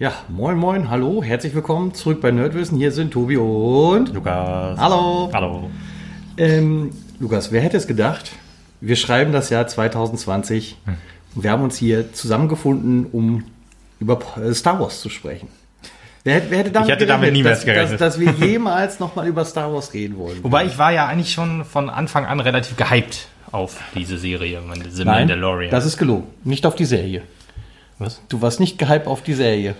Ja, moin moin, hallo, herzlich willkommen zurück bei Nerdwissen. Hier sind Tobi und Lukas. Hallo. Hallo. Ähm, Lukas, wer hätte es gedacht? Wir schreiben das Jahr 2020 Hm. und wir haben uns hier zusammengefunden, um über äh, Star Wars zu sprechen. Wer hätte, wer hätte damit Ich hätte damit gerechnet, niemals dass, dass, gerechnet. dass wir jemals nochmal über Star Wars reden wollen? Wobei ich war ja eigentlich schon von Anfang an relativ gehypt auf diese Serie, The Nein, Mandalorian. das ist gelogen. Nicht auf die Serie. Was? Du warst nicht gehypt auf die Serie.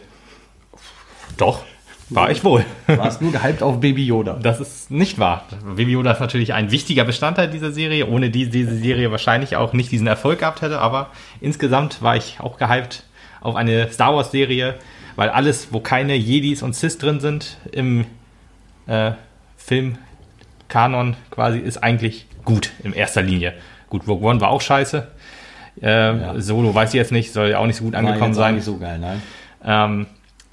Doch, war ich wohl. Du warst nur gehypt auf Baby Yoda. Das ist nicht wahr. Baby Yoda ist natürlich ein wichtiger Bestandteil dieser Serie, ohne die diese Serie wahrscheinlich auch nicht diesen Erfolg gehabt hätte. Aber insgesamt war ich auch gehypt auf eine Star Wars Serie, weil alles, wo keine Jedis und Sith drin sind im äh, Filmkanon quasi, ist eigentlich gut in erster Linie. Gut, Rogue One war auch scheiße. Äh, Solo weiß ich jetzt nicht, soll ja auch nicht so gut War angekommen sein. nicht so geil, nein. Ähm,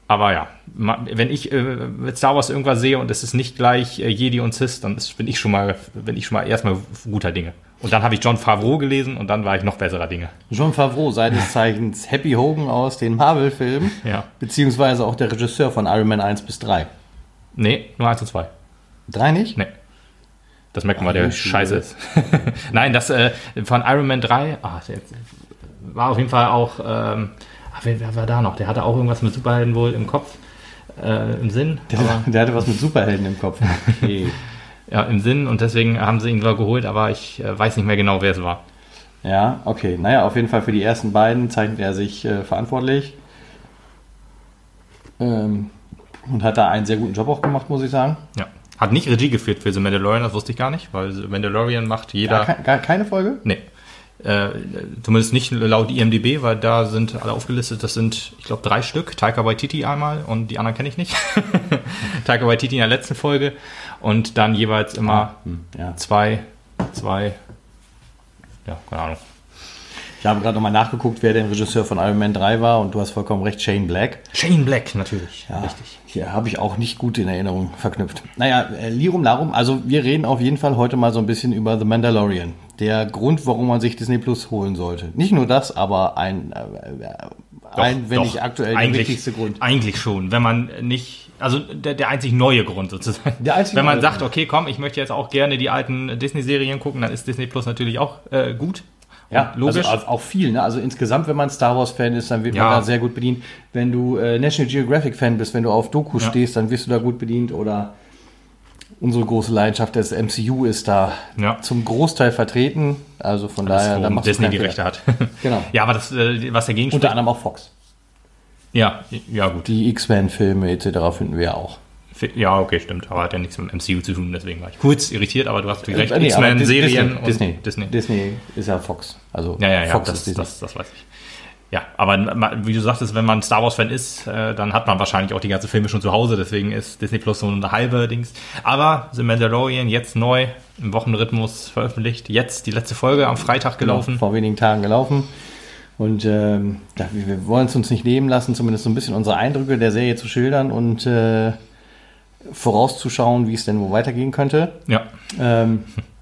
aber ja, wenn ich äh, mit Star Wars irgendwas sehe und es ist nicht gleich äh, Jedi und Sith, dann ist, bin ich schon mal, bin ich schon mal erstmal guter Dinge. Und dann habe ich John Favreau gelesen und dann war ich noch besserer Dinge. John Favreau, seines Zeichens Happy Hogan aus den Marvel-Filmen, Ja. beziehungsweise auch der Regisseur von Iron Man 1 bis 3. Nee, nur eins und zwei. Drei nicht? Nee. Das merkt man, der wie schön. scheiße ist. Nein, das äh, von Iron Man 3, ah, der, war auf jeden Fall auch, ähm, wer, wer war da noch? Der hatte auch irgendwas mit Superhelden wohl im Kopf, äh, im Sinn. Der, der hatte was mit Superhelden im Kopf. Okay. ja, im Sinn und deswegen haben sie ihn zwar geholt, aber ich äh, weiß nicht mehr genau, wer es war. ja, okay. Naja, auf jeden Fall für die ersten beiden zeichnet er sich äh, verantwortlich. Ähm, und hat da einen sehr guten Job auch gemacht, muss ich sagen. Ja. Hat nicht Regie geführt für The Mandalorian, das wusste ich gar nicht, weil The Mandalorian macht jeder. Gar, ke- gar keine Folge? Nee. Äh, zumindest nicht laut IMDb, weil da sind alle aufgelistet. Das sind, ich glaube, drei Stück. Taika Waititi einmal und die anderen kenne ich nicht. Taika Waititi in der letzten Folge und dann jeweils immer Hm, ja. zwei, zwei, ja, keine Ahnung. Ich habe gerade nochmal nachgeguckt, wer der Regisseur von Iron Man 3 war und du hast vollkommen recht, Shane Black. Shane Black, natürlich. Ja, richtig. Hier habe ich auch nicht gut in Erinnerung verknüpft. Naja, äh, Lirum Larum, also wir reden auf jeden Fall heute mal so ein bisschen über The Mandalorian. Der Grund, warum man sich Disney Plus holen sollte. Nicht nur das, aber ein, äh, ein wenn Doch, nicht aktuell der wichtigste Grund. Eigentlich schon, wenn man nicht, also der, der einzig neue Grund sozusagen. Der einzig wenn man sagt, okay, komm, ich möchte jetzt auch gerne die alten Disney-Serien gucken, dann ist Disney Plus natürlich auch äh, gut. Ja, Und logisch. Also auch viel. Ne? Also insgesamt, wenn man Star Wars-Fan ist, dann wird man Ja. da sehr gut bedient. Wenn du äh, National Geographic-Fan bist, wenn du auf Doku Ja. stehst, dann wirst du da gut bedient. Oder unsere große Leidenschaft des MCU ist da Ja. zum Großteil vertreten. Also von das, daher, da du Disney die. Rechte hat. Genau. ja, aber das, äh, was dagegen Unter anderem auch Fox. Ja, ja, gut. Die X-Men-Filme etc. finden wir ja auch. Ja, okay, stimmt. Aber hat ja nichts mit dem MCU zu tun, deswegen war ich kurz irritiert, aber du hast natürlich recht. Äh, nee, aber X-Men-Serien Disney, und Disney. Disney. Disney ist ja Fox. Also Ja, ja, ja, Fox das, ist Disney. das, das weiß ich. Ja, aber wie du sagtest, wenn man Star Wars-Fan ist, äh, dann hat man wahrscheinlich auch die ganzen Filme schon zu Hause, deswegen ist Disney Plus so eine halbe Dings. Aber The Mandalorian jetzt neu im Wochenrhythmus veröffentlicht, jetzt die letzte Folge am Freitag gelaufen. Genau, vor wenigen Tagen gelaufen. Und ähm, ja, wir, wir wollen es uns nicht nehmen lassen, zumindest so ein bisschen unsere Eindrücke der Serie zu schildern und äh, vorauszuschauen, wie es denn wo weitergehen könnte. Ja, Ähm,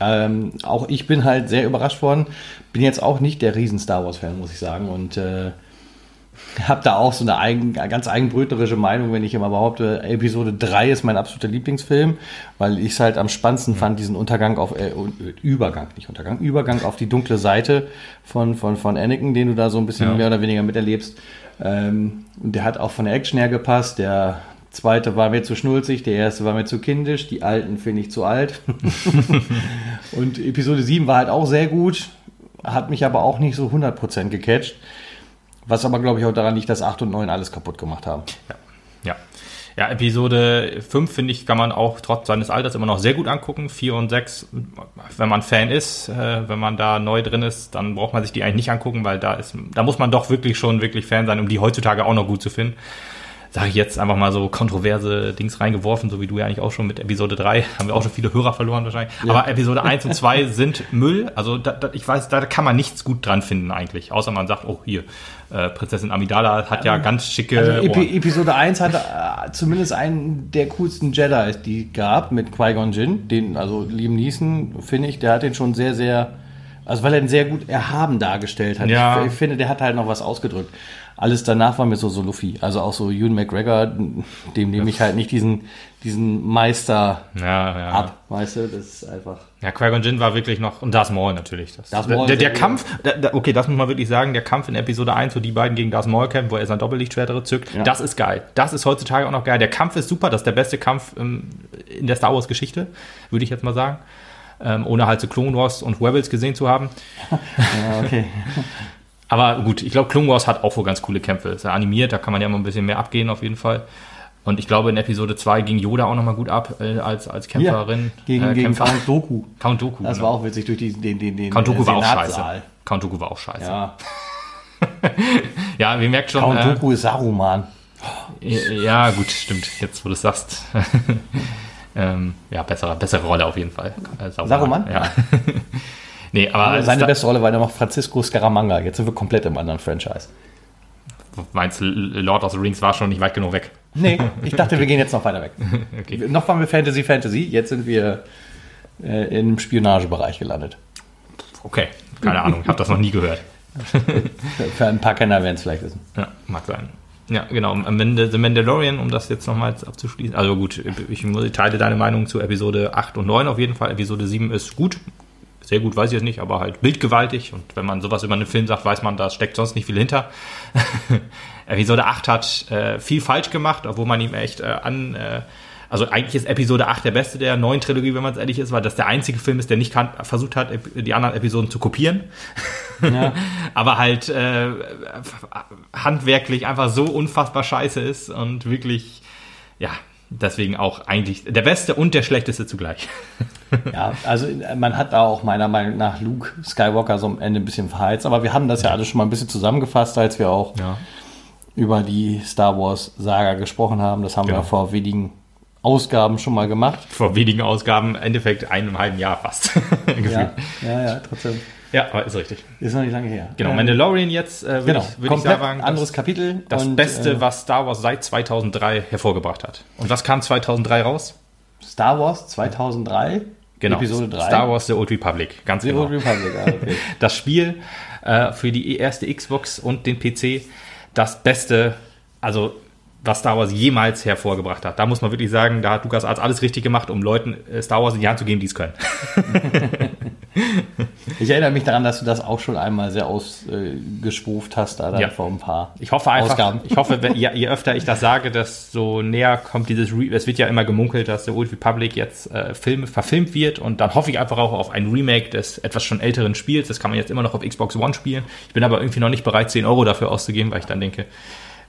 ähm, auch ich bin halt sehr überrascht worden. Bin jetzt auch nicht der riesen Star Wars-Fan, muss ich sagen. Und äh, habe da auch so eine eigen, ganz eigenbrötlerische Meinung, wenn ich immer behaupte, Episode 3 ist mein absoluter Lieblingsfilm, weil ich es halt am spannendsten fand, diesen Untergang auf, äh, Übergang, nicht Untergang, Übergang auf die dunkle Seite von, von, von Anakin, den du da so ein bisschen Ja. mehr oder weniger miterlebst. Ähm, und der hat auch von der Action her gepasst. Der zweite war mir zu schnulzig, der erste war mir zu kindisch, die alten finde ich zu alt. und Episode 7 war halt auch sehr gut, hat mich aber auch nicht so 100% gecatcht. Was aber, glaube ich, auch daran liegt, dass 8 und 9 alles kaputt gemacht haben. ja. Ja, Episode 5, finde ich, kann man auch trotz seines Alters immer noch sehr gut angucken. 4 und 6, wenn man Fan ist, äh, wenn man da neu drin ist, dann braucht man sich die eigentlich nicht angucken, weil da ist, da muss man doch wirklich schon wirklich Fan sein, um die heutzutage auch noch gut zu finden. Sage ich jetzt einfach mal so kontroverse Dings reingeworfen, so wie du ja eigentlich auch schon mit Episode 3. Haben wir auch schon viele Hörer verloren wahrscheinlich. Aber Episode 1 und 2 sind Müll. Also da, da, ich weiß, da kann man nichts gut dran finden eigentlich. Außer man sagt, oh hier, äh, Prinzessin Amidala hat ja ganz schicke Also. Epi Episode 1 hatte äh, zumindest einen der coolsten Jedi, die gab, mit Qui-Gon Jinn. Den, also Liam Neeson, finde ich, der hat den schon sehr, sehr, also weil er ihn sehr gut erhaben dargestellt hat. Ja. Ich, ich finde, der hat halt noch was ausgedrückt. Alles danach war mir so, so Luffy. Also auch so Ewan McGregor, dem nehme ich halt nicht diesen, diesen Meister Ja, ja. ab, weißt du? Das ist einfach. Ja, Qui-Gon Jinn war wirklich noch, und Darth Maul natürlich. Das, Darth Maul der, der sehr Kampf, der, der, okay, das muss man wirklich sagen, der Kampf in Episode 1, wo die beiden gegen Darth Maul kämpfen, wo er sein Doppellichtschwert zückt, Ja. das ist geil. Das ist heutzutage auch noch geil. Der Kampf ist super, das ist der beste Kampf ähm, in der Star Wars Geschichte, würde ich jetzt mal sagen. Ähm, ohne halt so Clone Wars und Rebels gesehen zu haben. Ja, okay. Aber gut, ich glaube, Clone Wars hat auch wohl ganz coole Kämpfe. Ist ja animiert, da kann man ja mal ein bisschen mehr abgehen auf jeden Fall. Und ich glaube, in Episode 2 ging Yoda auch nochmal gut ab äh, als, als Kämpferin. gegen, äh, gegen. Count Doku. Count Doku. Das genau. war auch witzig durch die, den, den, den Count Doku äh, war auch scheiße. Count Doku war auch scheiße. Ja, Ja, wir merken schon. Count Äh, Doku ist Saruman. ja, gut, stimmt. Jetzt, wo du es sagst. ähm, ja, bessere, bessere Rolle auf jeden Fall. Äh, Saruman? Ja. Nee, aber Seine Sta- beste Rolle war noch Francisco Scaramanga. Jetzt sind wir komplett im anderen Franchise. meinst du, Lord of the Rings war schon nicht weit genug weg? Nee, ich dachte, wir gehen jetzt noch weiter weg. Okay. Noch waren wir Fantasy, Fantasy. Jetzt sind wir äh, im Spionagebereich gelandet. Okay, keine Ahnung, ich habe das noch nie gehört. Für- ein paar Kenner werden es vielleicht wissen. Ja, mag sein. Ja, genau. Am Ende The Mandalorian, um das jetzt nochmals abzuschließen. Also gut, ich teile deine Meinung zu Episode 8 und 9 auf jeden Fall. Episode 7 ist gut. Sehr gut, weiß ich jetzt nicht, aber halt bildgewaltig. Und wenn man sowas über einen Film sagt, weiß man, da steckt sonst nicht viel hinter. Episode 8 hat äh, viel falsch gemacht, obwohl man ihm echt äh, an. Äh, also eigentlich ist Episode 8 der beste der neuen Trilogie, wenn man es ehrlich ist, weil das der einzige Film ist, der nicht kan- versucht hat, die anderen Episoden zu kopieren. Ja. aber halt äh, handwerklich einfach so unfassbar scheiße ist und wirklich, ja, deswegen auch eigentlich der beste und der schlechteste zugleich. Ja, also man hat da auch meiner Meinung nach Luke Skywalker so am Ende ein bisschen verheizt. Aber wir haben das ja alles schon mal ein bisschen zusammengefasst, als wir auch Ja. über die Star Wars Saga gesprochen haben. Das haben Genau. wir vor wenigen Ausgaben schon mal gemacht. Vor wenigen Ausgaben, im Endeffekt einem halben Jahr fast. Ja, ja, ja, trotzdem. Ja, aber ist richtig. Ist noch nicht lange her. Genau, Ja. Mandalorian jetzt, äh, würde Genau, ich, würd ich komplett sagen, anderes Kapitel. das und, Beste, äh, was Star Wars seit 2003 hervorgebracht hat. Und was kam 2003 raus? Star Wars 2003, Genau, Episode 3. Star Wars The Old Republic, ganz The genau. Old Republic, ah, okay. das Spiel äh, für die erste Xbox und den PC das Beste, also was Star Wars jemals hervorgebracht hat. Da muss man wirklich sagen, da hat Lukas alles richtig gemacht, um Leuten äh, Star Wars in die Hand zu geben, die es können. Ich erinnere mich daran, dass du das auch schon einmal sehr ausgeschwuft hast, da Ja. vor ein paar Ich hoffe einfach, Ausgaben. ich hoffe, wenn, je, je öfter ich das sage, desto näher kommt dieses, Re es wird ja immer gemunkelt, dass The Old Republic jetzt äh, Film, verfilmt wird und dann hoffe ich einfach auch auf ein Remake des etwas schon älteren Spiels. Das kann man jetzt immer noch auf Xbox One spielen. Ich bin aber irgendwie noch nicht bereit, 10 Euro dafür auszugeben, weil ich dann denke,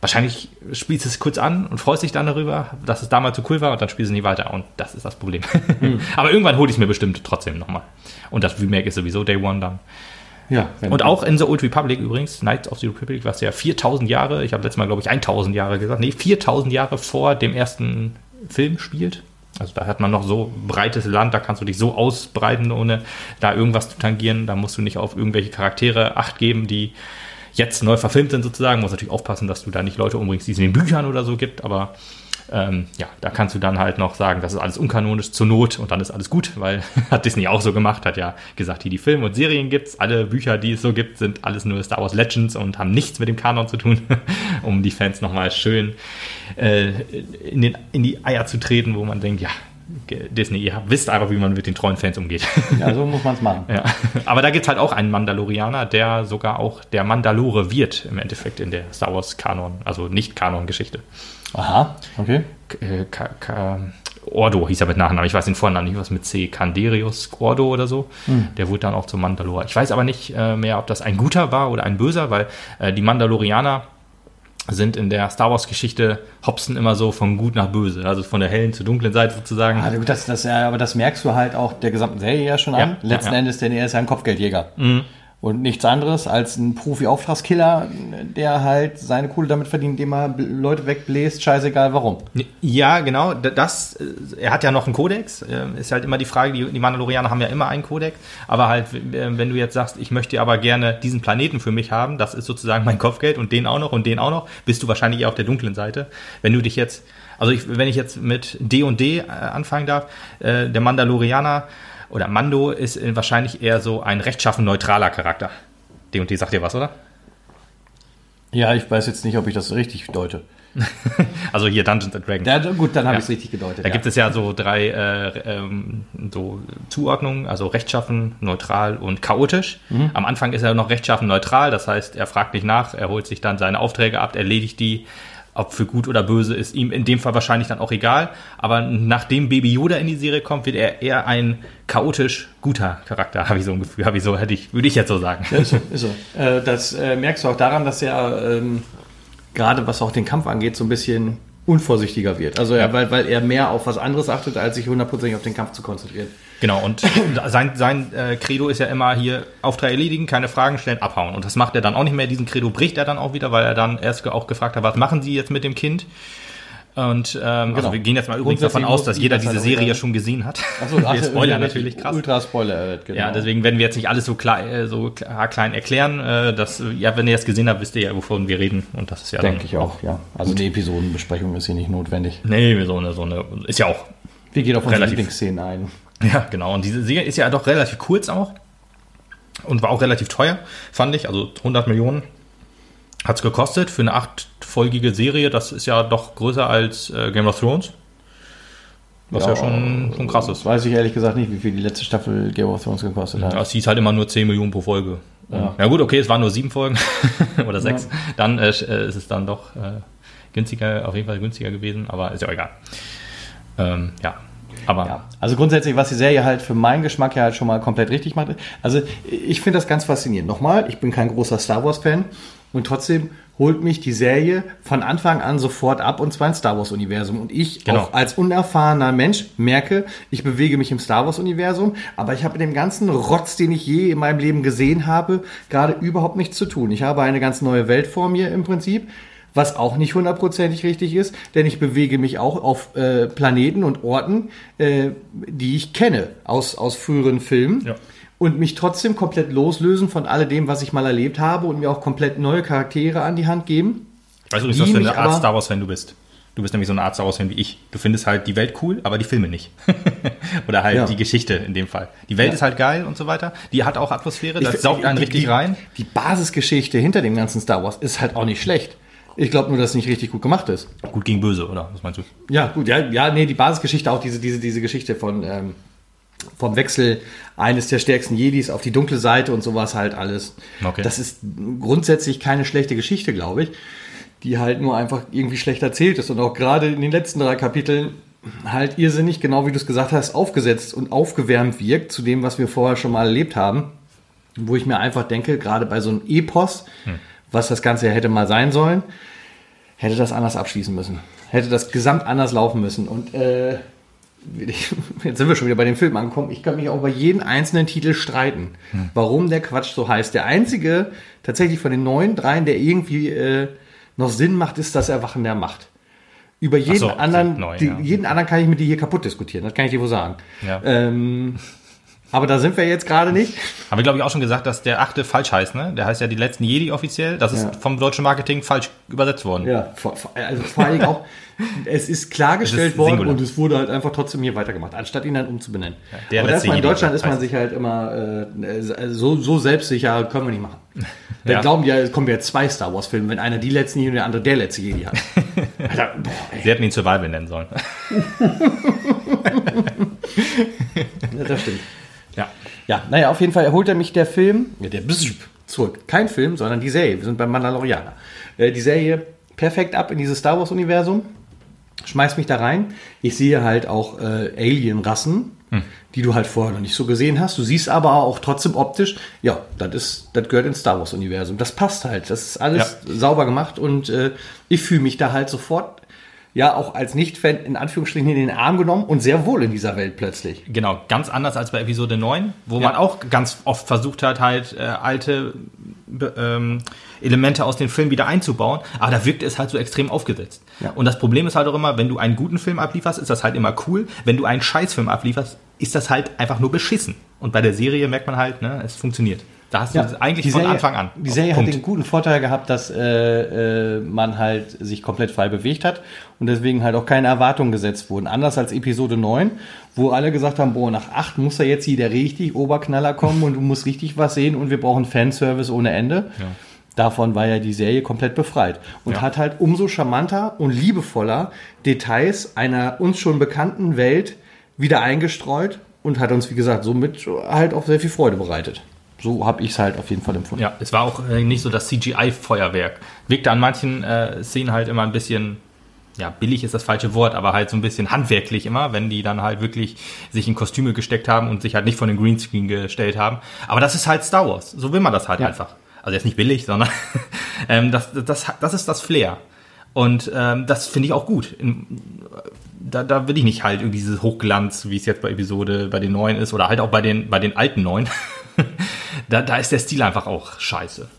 wahrscheinlich spielst du es kurz an und freust dich dann darüber, dass es damals so cool war und dann spielst du nie weiter und das ist das Problem. aber irgendwann hole ich es mir bestimmt trotzdem nochmal. Und das Remake ist sowieso Day One dann. Ja, Und auch in The Old Republic übrigens, Knights of the Republic, was ja 4000 Jahre, ich habe letztes Mal glaube ich 1000 Jahre gesagt, nee, 4000 Jahre vor dem ersten Film spielt. Also da hat man noch so breites Land, da kannst du dich so ausbreiten, ohne da irgendwas zu tangieren. Da musst du nicht auf irgendwelche Charaktere Acht geben, die jetzt neu verfilmt sind sozusagen. Muss natürlich aufpassen, dass du da nicht Leute umbringst, die es in den Büchern oder so gibt, aber ähm, ja, da kannst du dann halt noch sagen, das ist alles unkanonisch zur Not und dann ist alles gut, weil hat Disney auch so gemacht, hat ja gesagt, hier die Filme und Serien gibt's, alle Bücher, die es so gibt, sind alles nur Star Wars Legends und haben nichts mit dem Kanon zu tun, um die Fans nochmal schön äh, in, den, in die Eier zu treten, wo man denkt, ja, Disney, ihr wisst einfach, wie man mit den treuen Fans umgeht. ja, so muss man es machen. Ja. Aber da gibt es halt auch einen Mandalorianer, der sogar auch der Mandalore wird im Endeffekt in der Star Wars Kanon, also nicht Kanon-Geschichte. Aha, okay. K- äh, Ka Ordo hieß er mit Nachnamen, ich weiß den Vornamen nicht, was mit C, Canderius Ordo oder so. Der wurde dann auch zum Mandalore. Ich weiß aber nicht äh, mehr, ob das ein guter war oder ein böser, weil äh, die Mandalorianer sind in der Star Wars Geschichte hopsen immer so von gut nach böse, also von der hellen zur dunklen Seite sozusagen. Ah, gut, das, das, ja, aber das merkst du halt auch der gesamten Serie ja schon Ja, an. Letzten ja, ja. Endes, denn er ist ja ein Kopfgeldjäger. Und nichts anderes als ein Profi-Auftragskiller, der halt seine Kohle damit verdient, indem er Leute wegbläst, scheißegal warum. Ja, genau. Das, äh, er hat ja noch einen Kodex. äh, Ist halt immer die Frage, die, Mandalorianer haben ja immer einen Kodex. Aber halt, äh, wenn du jetzt sagst, ich möchte aber gerne diesen Planeten für mich haben, das ist sozusagen mein Kopfgeld und den auch noch und den auch noch, bist du wahrscheinlich eher auf der dunklen Seite. Wenn du dich jetzt, also ich, wenn ich jetzt mit D und D äh, anfangen darf, der Mandalorianer oder Mando ist äh, wahrscheinlich eher so ein rechtschaffen neutraler Charakter. D und D sagt dir was, oder? Ja, ich weiß jetzt nicht, ob ich das richtig deute. also hier Dungeons and Dragons. Ja, gut, dann habe ja. ich es richtig gedeutet. Da ja. gibt es ja so drei äh, ähm, so Zuordnungen, also rechtschaffen, neutral und chaotisch. Mhm. Am Anfang ist er noch rechtschaffen neutral, das heißt, er fragt nicht nach, er holt sich dann seine Aufträge ab, erledigt die. Ob für gut oder böse ist ihm in dem Fall wahrscheinlich dann auch egal. Aber nachdem Baby Yoda in die Serie kommt, wird er eher ein chaotisch guter Charakter, habe ich so ein Gefühl, habe ich so, hätte ich, würde ich jetzt so sagen. Ja, ist so, ist so. Äh, das äh, merkst du auch daran, dass er ähm, gerade was auch den Kampf angeht, so ein bisschen unvorsichtiger wird. Also ja. weil, weil er mehr auf was anderes achtet, als sich hundertprozentig auf den Kampf zu konzentrieren. Genau, und sein, sein äh, Credo ist ja immer hier Auftrag erledigen, keine Fragen stellen, abhauen. Und das macht er dann auch nicht mehr. Diesen Credo bricht er dann auch wieder, weil er dann erst auch gefragt hat, was machen Sie jetzt mit dem Kind? Und ähm, also genau. also wir gehen jetzt mal übrigens davon aus, dass jeder diese Serie ja schon gesehen hat. Achso, wir Spoiler natürlich krass. Ultra Spoiler, genau. Ja, deswegen werden wir jetzt nicht alles so klar, äh, so klein erklären. Äh, dass, ja, wenn ihr es gesehen habt, wisst ihr ja, wovon wir reden. Und das ist ja denke ich auch. Ja, also gut. die Episodenbesprechung ist hier nicht notwendig. Nee, so eine, so eine ist ja auch. Wir gehen auf unsere Lieblingsszenen ein. Ja, genau. Und diese Serie ist ja doch relativ kurz auch und war auch relativ teuer, fand ich. Also 100 Millionen hat es gekostet für eine achtfolgige Serie. Das ist ja doch größer als äh, Game of Thrones. Was ja, ja schon, schon krass ist. Weiß ich ehrlich gesagt nicht, wie viel die letzte Staffel Game of Thrones gekostet hat. Es hieß halt immer nur 10 Millionen pro Folge. Ja, ja gut, okay, es waren nur sieben Folgen oder sechs. Ja. Dann äh, äh, ist es dann doch äh, günstiger, auf jeden Fall günstiger gewesen, aber ist ja auch egal. Ähm, ja, aber ja. Also grundsätzlich, was die Serie halt für meinen Geschmack ja halt schon mal komplett richtig macht. Also ich finde das ganz faszinierend. Nochmal, ich bin kein großer Star Wars-Fan und trotzdem holt mich die Serie von Anfang an sofort ab und zwar ins Star Wars Universum. Und ich genau. auch als unerfahrener Mensch merke, ich bewege mich im Star Wars Universum, aber ich habe mit dem ganzen Rotz, den ich je in meinem Leben gesehen habe, gerade überhaupt nichts zu tun. Ich habe eine ganz neue Welt vor mir im Prinzip was auch nicht hundertprozentig richtig ist, denn ich bewege mich auch auf äh, Planeten und Orten, äh, die ich kenne aus, aus früheren Filmen. Ja und mich trotzdem komplett loslösen von alledem, was ich mal erlebt habe und mir auch komplett neue Charaktere an die Hand geben. Weißt du was für eine Art Star Wars-Fan du bist? Du bist nämlich so eine Art Star Wars-Fan wie ich. Du findest halt die Welt cool, aber die Filme nicht. Oder halt ja. die Geschichte in dem Fall. Die Welt ja. ist halt geil und so weiter. Die hat auch Atmosphäre, das ich, saugt einen die, richtig die, rein. Die Basisgeschichte hinter dem ganzen Star Wars ist halt auch nicht schlecht. Ich glaube nur, dass es nicht richtig gut gemacht ist. Gut gegen böse, oder? Was meinst du? Ja, gut, ja, ja, nee, die Basisgeschichte, auch diese, diese, diese Geschichte von, ähm, vom Wechsel eines der stärksten Jedis auf die dunkle Seite und sowas halt alles. Okay. Das ist grundsätzlich keine schlechte Geschichte, glaube ich, die halt nur einfach irgendwie schlecht erzählt ist und auch gerade in den letzten drei Kapiteln halt irrsinnig, genau wie du es gesagt hast, aufgesetzt und aufgewärmt wirkt zu dem, was wir vorher schon mal erlebt haben. Wo ich mir einfach denke, gerade bei so einem Epos, hm. Was das Ganze hätte mal sein sollen, hätte das anders abschließen müssen. Hätte das gesamt anders laufen müssen. Und äh, jetzt sind wir schon wieder bei dem Film angekommen, ich kann mich auch über jeden einzelnen Titel streiten, hm. warum der Quatsch so heißt. Der einzige, tatsächlich von den neuen dreien, der irgendwie äh, noch Sinn macht, ist das Erwachen der Macht. Über jeden so, anderen, neu, die, ja. jeden anderen kann ich mit dir hier kaputt diskutieren, das kann ich dir wohl sagen. Ja. Ähm, aber da sind wir jetzt gerade nicht. Haben wir, glaube ich, auch schon gesagt, dass der achte falsch heißt, ne? Der heißt ja die letzten Jedi offiziell. Das ist ja. vom deutschen Marketing falsch übersetzt worden. Ja, also vor allem auch, es ist klargestellt ist worden singular. und es wurde halt einfach trotzdem hier weitergemacht, anstatt ihn dann umzubenennen. Ja, der Aber erstmal in Deutschland ist man sich halt immer äh, so, so selbstsicher, können wir nicht machen. Wir ja. glauben ja, es kommen ja zwei Star Wars Filme, wenn einer die letzten Jedi und der andere der letzte Jedi hat. Alter, boah, Sie hätten ihn Survival nennen sollen. ja, das stimmt. Ja. Ja, naja, auf jeden Fall erholt er mich der Film, ja, der zurück. Kein Film, sondern die Serie. Wir sind beim Mandalorianer. Äh, die Serie perfekt ab in dieses Star Wars-Universum. Schmeiß mich da rein. Ich sehe halt auch äh, Alien-Rassen, hm. die du halt vorher noch nicht so gesehen hast. Du siehst aber auch trotzdem optisch, ja, das ist, das gehört ins Star Wars-Universum. Das passt halt. Das ist alles ja. sauber gemacht und äh, ich fühle mich da halt sofort ja auch als Nicht-Fan in Anführungsstrichen in den Arm genommen und sehr wohl in dieser Welt plötzlich. Genau, ganz anders als bei Episode 9, wo ja. man auch ganz oft versucht hat, halt äh, alte ähm, Elemente aus den Filmen wieder einzubauen, aber da wirkt es halt so extrem aufgesetzt. Ja. Und das Problem ist halt auch immer, wenn du einen guten Film ablieferst, ist das halt immer cool. Wenn du einen Scheißfilm ablieferst, ist das halt einfach nur beschissen. Und bei der Serie merkt man halt, ne, es funktioniert. Da hast du ja, eigentlich Serie, von Anfang an. Die Serie Punkt. hat den guten Vorteil gehabt, dass äh, äh, man halt sich komplett frei bewegt hat und deswegen halt auch keine Erwartungen gesetzt wurden. Anders als Episode 9, wo alle gesagt haben, boah, nach 8 muss da jetzt hier der richtig Oberknaller kommen und du musst richtig was sehen und wir brauchen Fanservice ohne Ende. Ja. Davon war ja die Serie komplett befreit und Ja. hat halt umso charmanter und liebevoller Details einer uns schon bekannten Welt wieder eingestreut und hat uns, wie gesagt, somit halt auch sehr viel Freude bereitet. So habe ich es halt auf jeden Fall empfunden. Ja, es war auch äh, nicht so das CGI-Feuerwerk. Wirkte an manchen äh, Szenen halt immer ein bisschen, ja, billig ist das falsche Wort, aber halt so ein bisschen handwerklich immer, wenn die dann halt wirklich sich in Kostüme gesteckt haben und sich halt nicht von den Greenscreen gestellt haben. Aber das ist halt Star Wars. So will man das halt Ja. einfach. Also jetzt nicht billig, sondern ähm, das, das, das ist das Flair. Und ähm, das finde ich auch gut. Da, da will ich nicht halt irgendwie dieses Hochglanz, wie es jetzt bei Episode bei den neuen ist, oder halt auch bei den, bei den alten neuen. da, da ist der Stil einfach auch scheiße.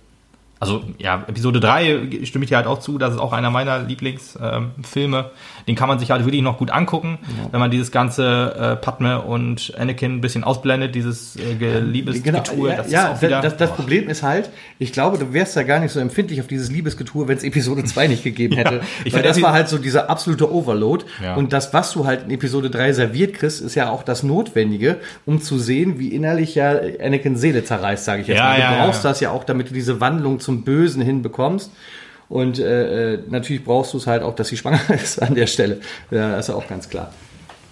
Also ja, Episode 3 stimme ich dir halt auch zu, das ist auch einer meiner Lieblingsfilme. Den kann man sich halt wirklich noch gut angucken, wenn man dieses ganze äh, Padme und Anakin ein bisschen ausblendet, dieses äh, Geliebesgetue. Genau, ja, das ja auch wieder, das, das. Problem ist halt, ich glaube, du wärst ja gar nicht so empfindlich auf dieses Liebesgetue, wenn es Episode 2 nicht gegeben hätte. ich Weil das war halt so dieser absolute Overload. Ja. Und das, was du halt in Episode 3 serviert kriegst, ist ja auch das Notwendige, um zu sehen, wie innerlich ja Anakin Seele zerreißt, sage ich jetzt Ja, mal. Du ja, brauchst ja. das ja auch, damit du diese Wandlung zum Bösen hinbekommst. Und äh, äh, natürlich brauchst du es halt auch, dass sie schwanger ist an der Stelle. Ja, das ist ja auch ganz klar.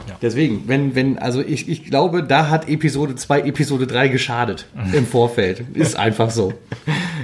Ja. Deswegen, wenn, wenn, also ich, ich glaube, da hat Episode 2, Episode 3 geschadet im Vorfeld. Ist einfach so.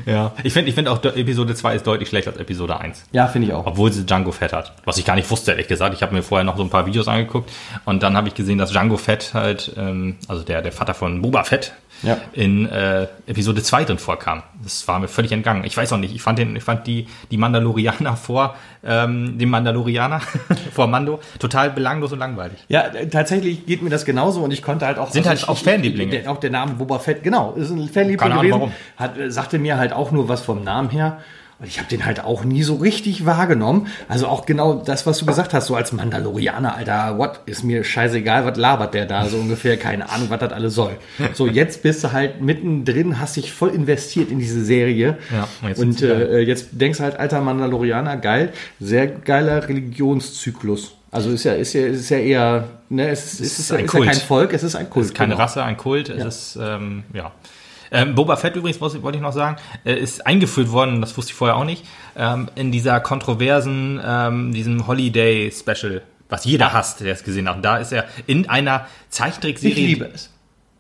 Ja, ich finde ich find auch de- Episode 2 ist deutlich schlechter als Episode 1. Ja, finde ich auch. Obwohl sie Django Fett hat. Was ich gar nicht wusste, ehrlich gesagt. Ich habe mir vorher noch so ein paar Videos angeguckt und dann habe ich gesehen, dass Django Fett halt, ähm, also der, der Vater von Boba Fett, Ja. in äh, Episode 2 drin vorkam. Das war mir völlig entgangen. Ich weiß auch nicht, ich fand, den, ich fand die, die Mandalorianer vor ähm, dem Mandalorianer, vor Mando, total belanglos und langweilig. Ja, äh, tatsächlich geht mir das genauso und ich konnte halt auch. Sind halt auch Fanlieblinge. Der, auch der Name Boba Fett, genau, ist ein Fanliebling Keine Ahnung, gewesen. warum. Hat, äh, sagte mir halt auch nur was vom Namen her. Und ich habe den halt auch nie so richtig wahrgenommen. Also auch genau das, was du gesagt hast, so als Mandalorianer, Alter, what, ist mir scheißegal, was labert der da so ungefähr, keine Ahnung, was das alles soll. So, jetzt bist du halt mittendrin, hast dich voll investiert in diese Serie. Ja, und jetzt und äh, jetzt denkst du halt, alter Mandalorianer, geil, sehr geiler Religionszyklus. Also ist ja, ist ja, ist ja eher, ne, es ist, es ist, ein ist ja Kult. kein Volk, es ist ein Kult. Es ist keine genau. Rasse, ein Kult. Es ist, ähm, ja. Ähm, Boba Fett übrigens, wollte ich noch sagen, äh, ist eingeführt worden, das wusste ich vorher auch nicht, ähm, in dieser kontroversen, ähm, diesem Holiday-Special, was jeder hasst, der es gesehen hat. Und da ist er in einer Zeichentrickserie. Ich liebe es.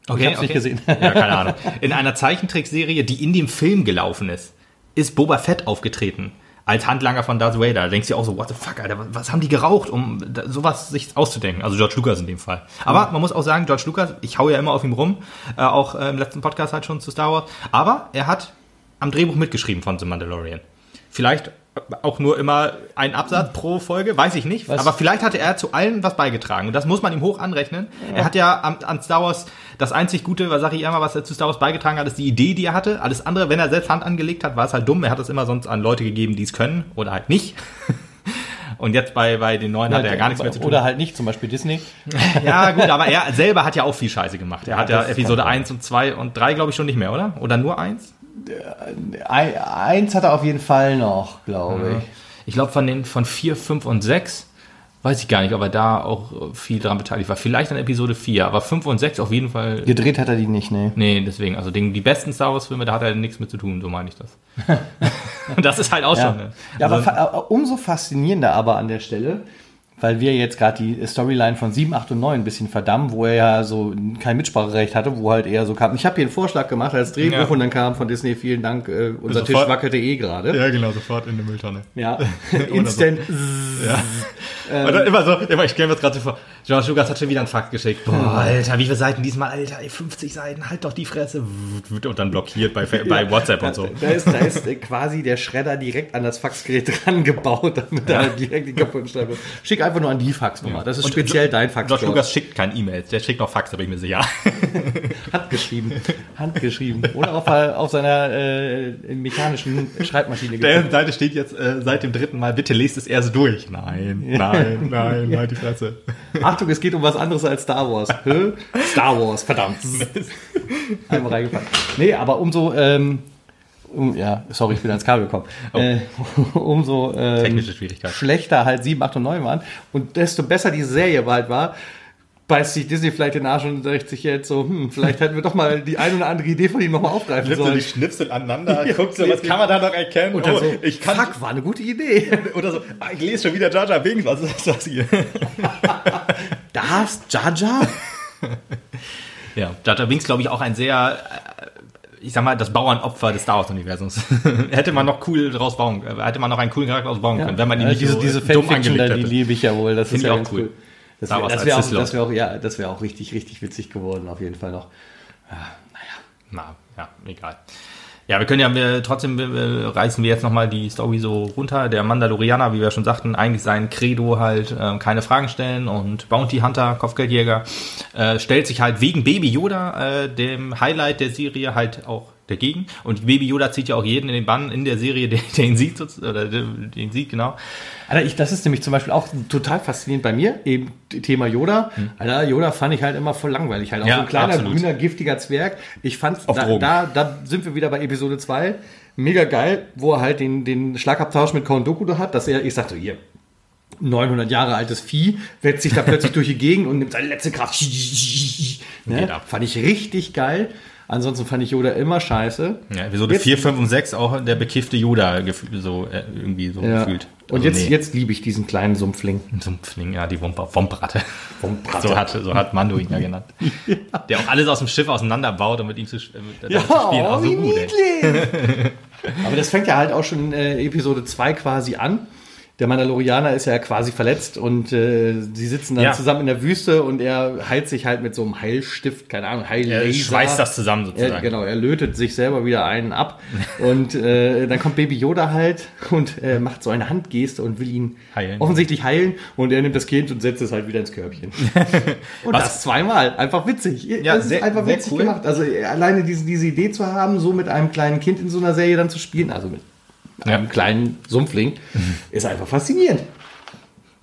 Okay, Ich hab's nicht okay. gesehen. Ja, keine Ahnung. In einer Zeichentrickserie, die in dem Film gelaufen ist, ist Boba Fett aufgetreten. Als Handlanger von Darth Vader. Da denkst du auch so, what the fuck, Alter, was haben die geraucht, um sowas sich auszudenken? Also George Lucas in dem Fall. Aber man muss auch sagen, George Lucas, ich hau ja immer auf ihm rum, äh, auch äh, im letzten Podcast halt schon zu Star Wars, aber er hat am Drehbuch mitgeschrieben von The Mandalorian. Vielleicht auch nur immer ein Absatz pro Folge, weiß ich nicht. Was? Aber vielleicht hatte er zu allen was beigetragen. Und das muss man ihm hoch anrechnen. Er hat ja an, an Star Wars das einzig Gute, was sage ich immer, was er zu Star Wars beigetragen hat, ist die Idee, die er hatte. Alles andere, wenn er selbst Hand angelegt hat, war es halt dumm. Er hat es immer sonst an Leute gegeben, die es können oder halt nicht. Und jetzt bei, bei den neuen hat er ja gar nichts mehr zu tun. Oder halt nicht, zum Beispiel Disney. Ja, gut, aber er selber hat ja auch viel Scheiße gemacht. Er Ja, hat ja Episode sein. 1 und 2 und 3, glaube ich, schon nicht mehr, oder? Oder nur 1? Ein, eins hat er auf jeden Fall noch, glaube ich. Ich glaube, von den von 4, 5 und 6 weiß ich gar nicht, ob er da auch äh, viel dran beteiligt war. Vielleicht an Episode 4, aber 5 und 6 auf jeden Fall. Gedreht hat er die nicht, nee. Nee, deswegen, also den, die besten Star Wars Filme, da hat er nichts mit zu tun, so meine ich das. Und das ist halt auch Ja, schon. Ne? ja aber Also, fa- äh, umso faszinierender aber an der Stelle, weil wir jetzt gerade die Storyline von 7, 8 und 9 ein bisschen verdammen, wo er ja so kein Mitspracherecht hatte, wo halt eher so kam. Ich habe hier einen Vorschlag gemacht als Drehbuch Ja. und dann kam von Disney, vielen Dank, äh, unser Sofort- Tisch wackelte eh gerade. ja, genau, sofort in die Mülltonne. Ja, instant. Ja. Und dann immer so, immer, ich stelle mir das gerade so vor, George Lucas hat schon wieder einen Fakt geschickt. Boah, Alter, wie viele Seiten diesmal, Alter, ey, 50 Seiten, halt doch die Fresse. Und dann blockiert bei, bei WhatsApp und so. Da ist, da ist äh, quasi der Schredder direkt an das Faxgerät dran gebaut, damit er halt direkt die kaputten Schreibe. Schick einfach nur an die Faxnummer. Das ist Und speziell dein Fax. George Lucas schickt keine E-Mails, der schickt noch Fax, da bin ich mir sicher. Handgeschrieben. Handgeschrieben. Oder auf, auf seiner äh, mechanischen Schreibmaschine. Der Seite steht jetzt äh, seit dem dritten Mal, bitte lest es erst durch. Nein, nein, nein, halt die Fresse. Achtung, es geht um was anderes als Star Wars. Hä? Star Wars, verdammt. Einmal reingefallen. Nee, aber umso, ähm, um, ja, sorry, ich bin ans Kabel gekommen. Äh, umso ähm, schlechter halt 7, 8 und 9 waren und desto besser diese Serie halt war, beißt sich Disney vielleicht den Arsch und sagt sich jetzt so, hm, vielleicht hätten wir doch mal die ein oder andere Idee von ihm nochmal aufgreifen so sollen. die Schnipsel aneinander, guckt so, was kann man da noch erkennen? Dann Oh, so, ich kann, fuck, war eine gute Idee. oder so, ah, ich lese schon wieder Jar Jar Binks, was ist das hier? Das, Jar Jar? Ja, Jar Jar Binks, glaube ich, auch ein sehr, äh, ich sag mal, das Bauernopfer des Star Wars-Universums. hätte man noch cool draus bauen, äh, hätte man noch einen coolen Charakter ausbauen können, wenn man ihn Ja, nicht diese, so diese dumm angelegt die hätte. liebe ich ja wohl. Das Find ist ja auch cool. cool. Das wäre das wär auch, das wär auch, ja, das wär auch richtig, richtig witzig geworden, auf jeden Fall noch. Na, ja, egal. Ja, wir können ja wir, trotzdem wir reißen wir jetzt nochmal die Story so runter. Der Mandalorianer, wie wir schon sagten, eigentlich sein Credo halt äh, keine Fragen stellen und Bounty Hunter, Kopfgeldjäger, äh, stellt sich halt wegen Baby Yoda, äh, dem Highlight der Serie, halt auch dagegen. Und Baby Yoda zieht ja auch jeden in den Bann in der Serie, der, der ihn sieht, sozusagen, oder der, den sieht, genau. Alter, ich, das ist nämlich zum Beispiel auch total faszinierend bei mir, eben Thema Yoda. Alter, Yoda fand ich halt immer voll langweilig. Halt auch Ja, so ein kleiner, absolut. grüner, giftiger Zwerg. Ich fand, Auf da, da, da sind wir wieder bei Episode 2. Mega geil, wo er halt den, den Schlagabtausch mit Count Dooku da hat, dass er, ich sagte, hier, 900 Jahre altes Vieh, wetzt sich da plötzlich durch die Gegend und nimmt seine letzte Kraft. Ne? Fand ich richtig geil. Ansonsten fand ich Yoda immer scheiße. Ja, Episode Jetzt- 4, 5 und 6 auch der bekiffte Yoda gefühl, so äh, irgendwie so Ja. gefühlt. Und Also, jetzt, nee, jetzt liebe ich diesen kleinen Sumpfling. Sumpfling, ja, die Womper, Wompratte. Wompratte. So hat, so hat Mando ihn ja genannt. Der auch alles aus dem Schiff auseinanderbaut, um mit ihm zu, äh, damit zu spielen. Auch so wie gut. Aber das fängt ja halt auch schon in äh, Episode 2 quasi an. Der Mandalorianer ist ja quasi verletzt und äh, sie sitzen dann Ja. zusammen in der Wüste und er heilt sich halt mit so einem Heilstift, keine Ahnung, Er Heillaser. schweißt das zusammen sozusagen. Er, genau, er lötet sich selber wieder einen ab und äh, dann kommt Baby Yoda halt und äh, macht so eine Handgeste und will ihn Heilen. offensichtlich heilen und er nimmt das Kind und setzt es halt wieder ins Körbchen. und Was- das zweimal, einfach witzig. Ja, das ist sehr- einfach sehr witzig cool. gemacht. Also alleine diese, diese Idee zu haben, so mit einem kleinen Kind in so einer Serie dann zu spielen, also mit einem kleinen Sumpfling, ist einfach faszinierend.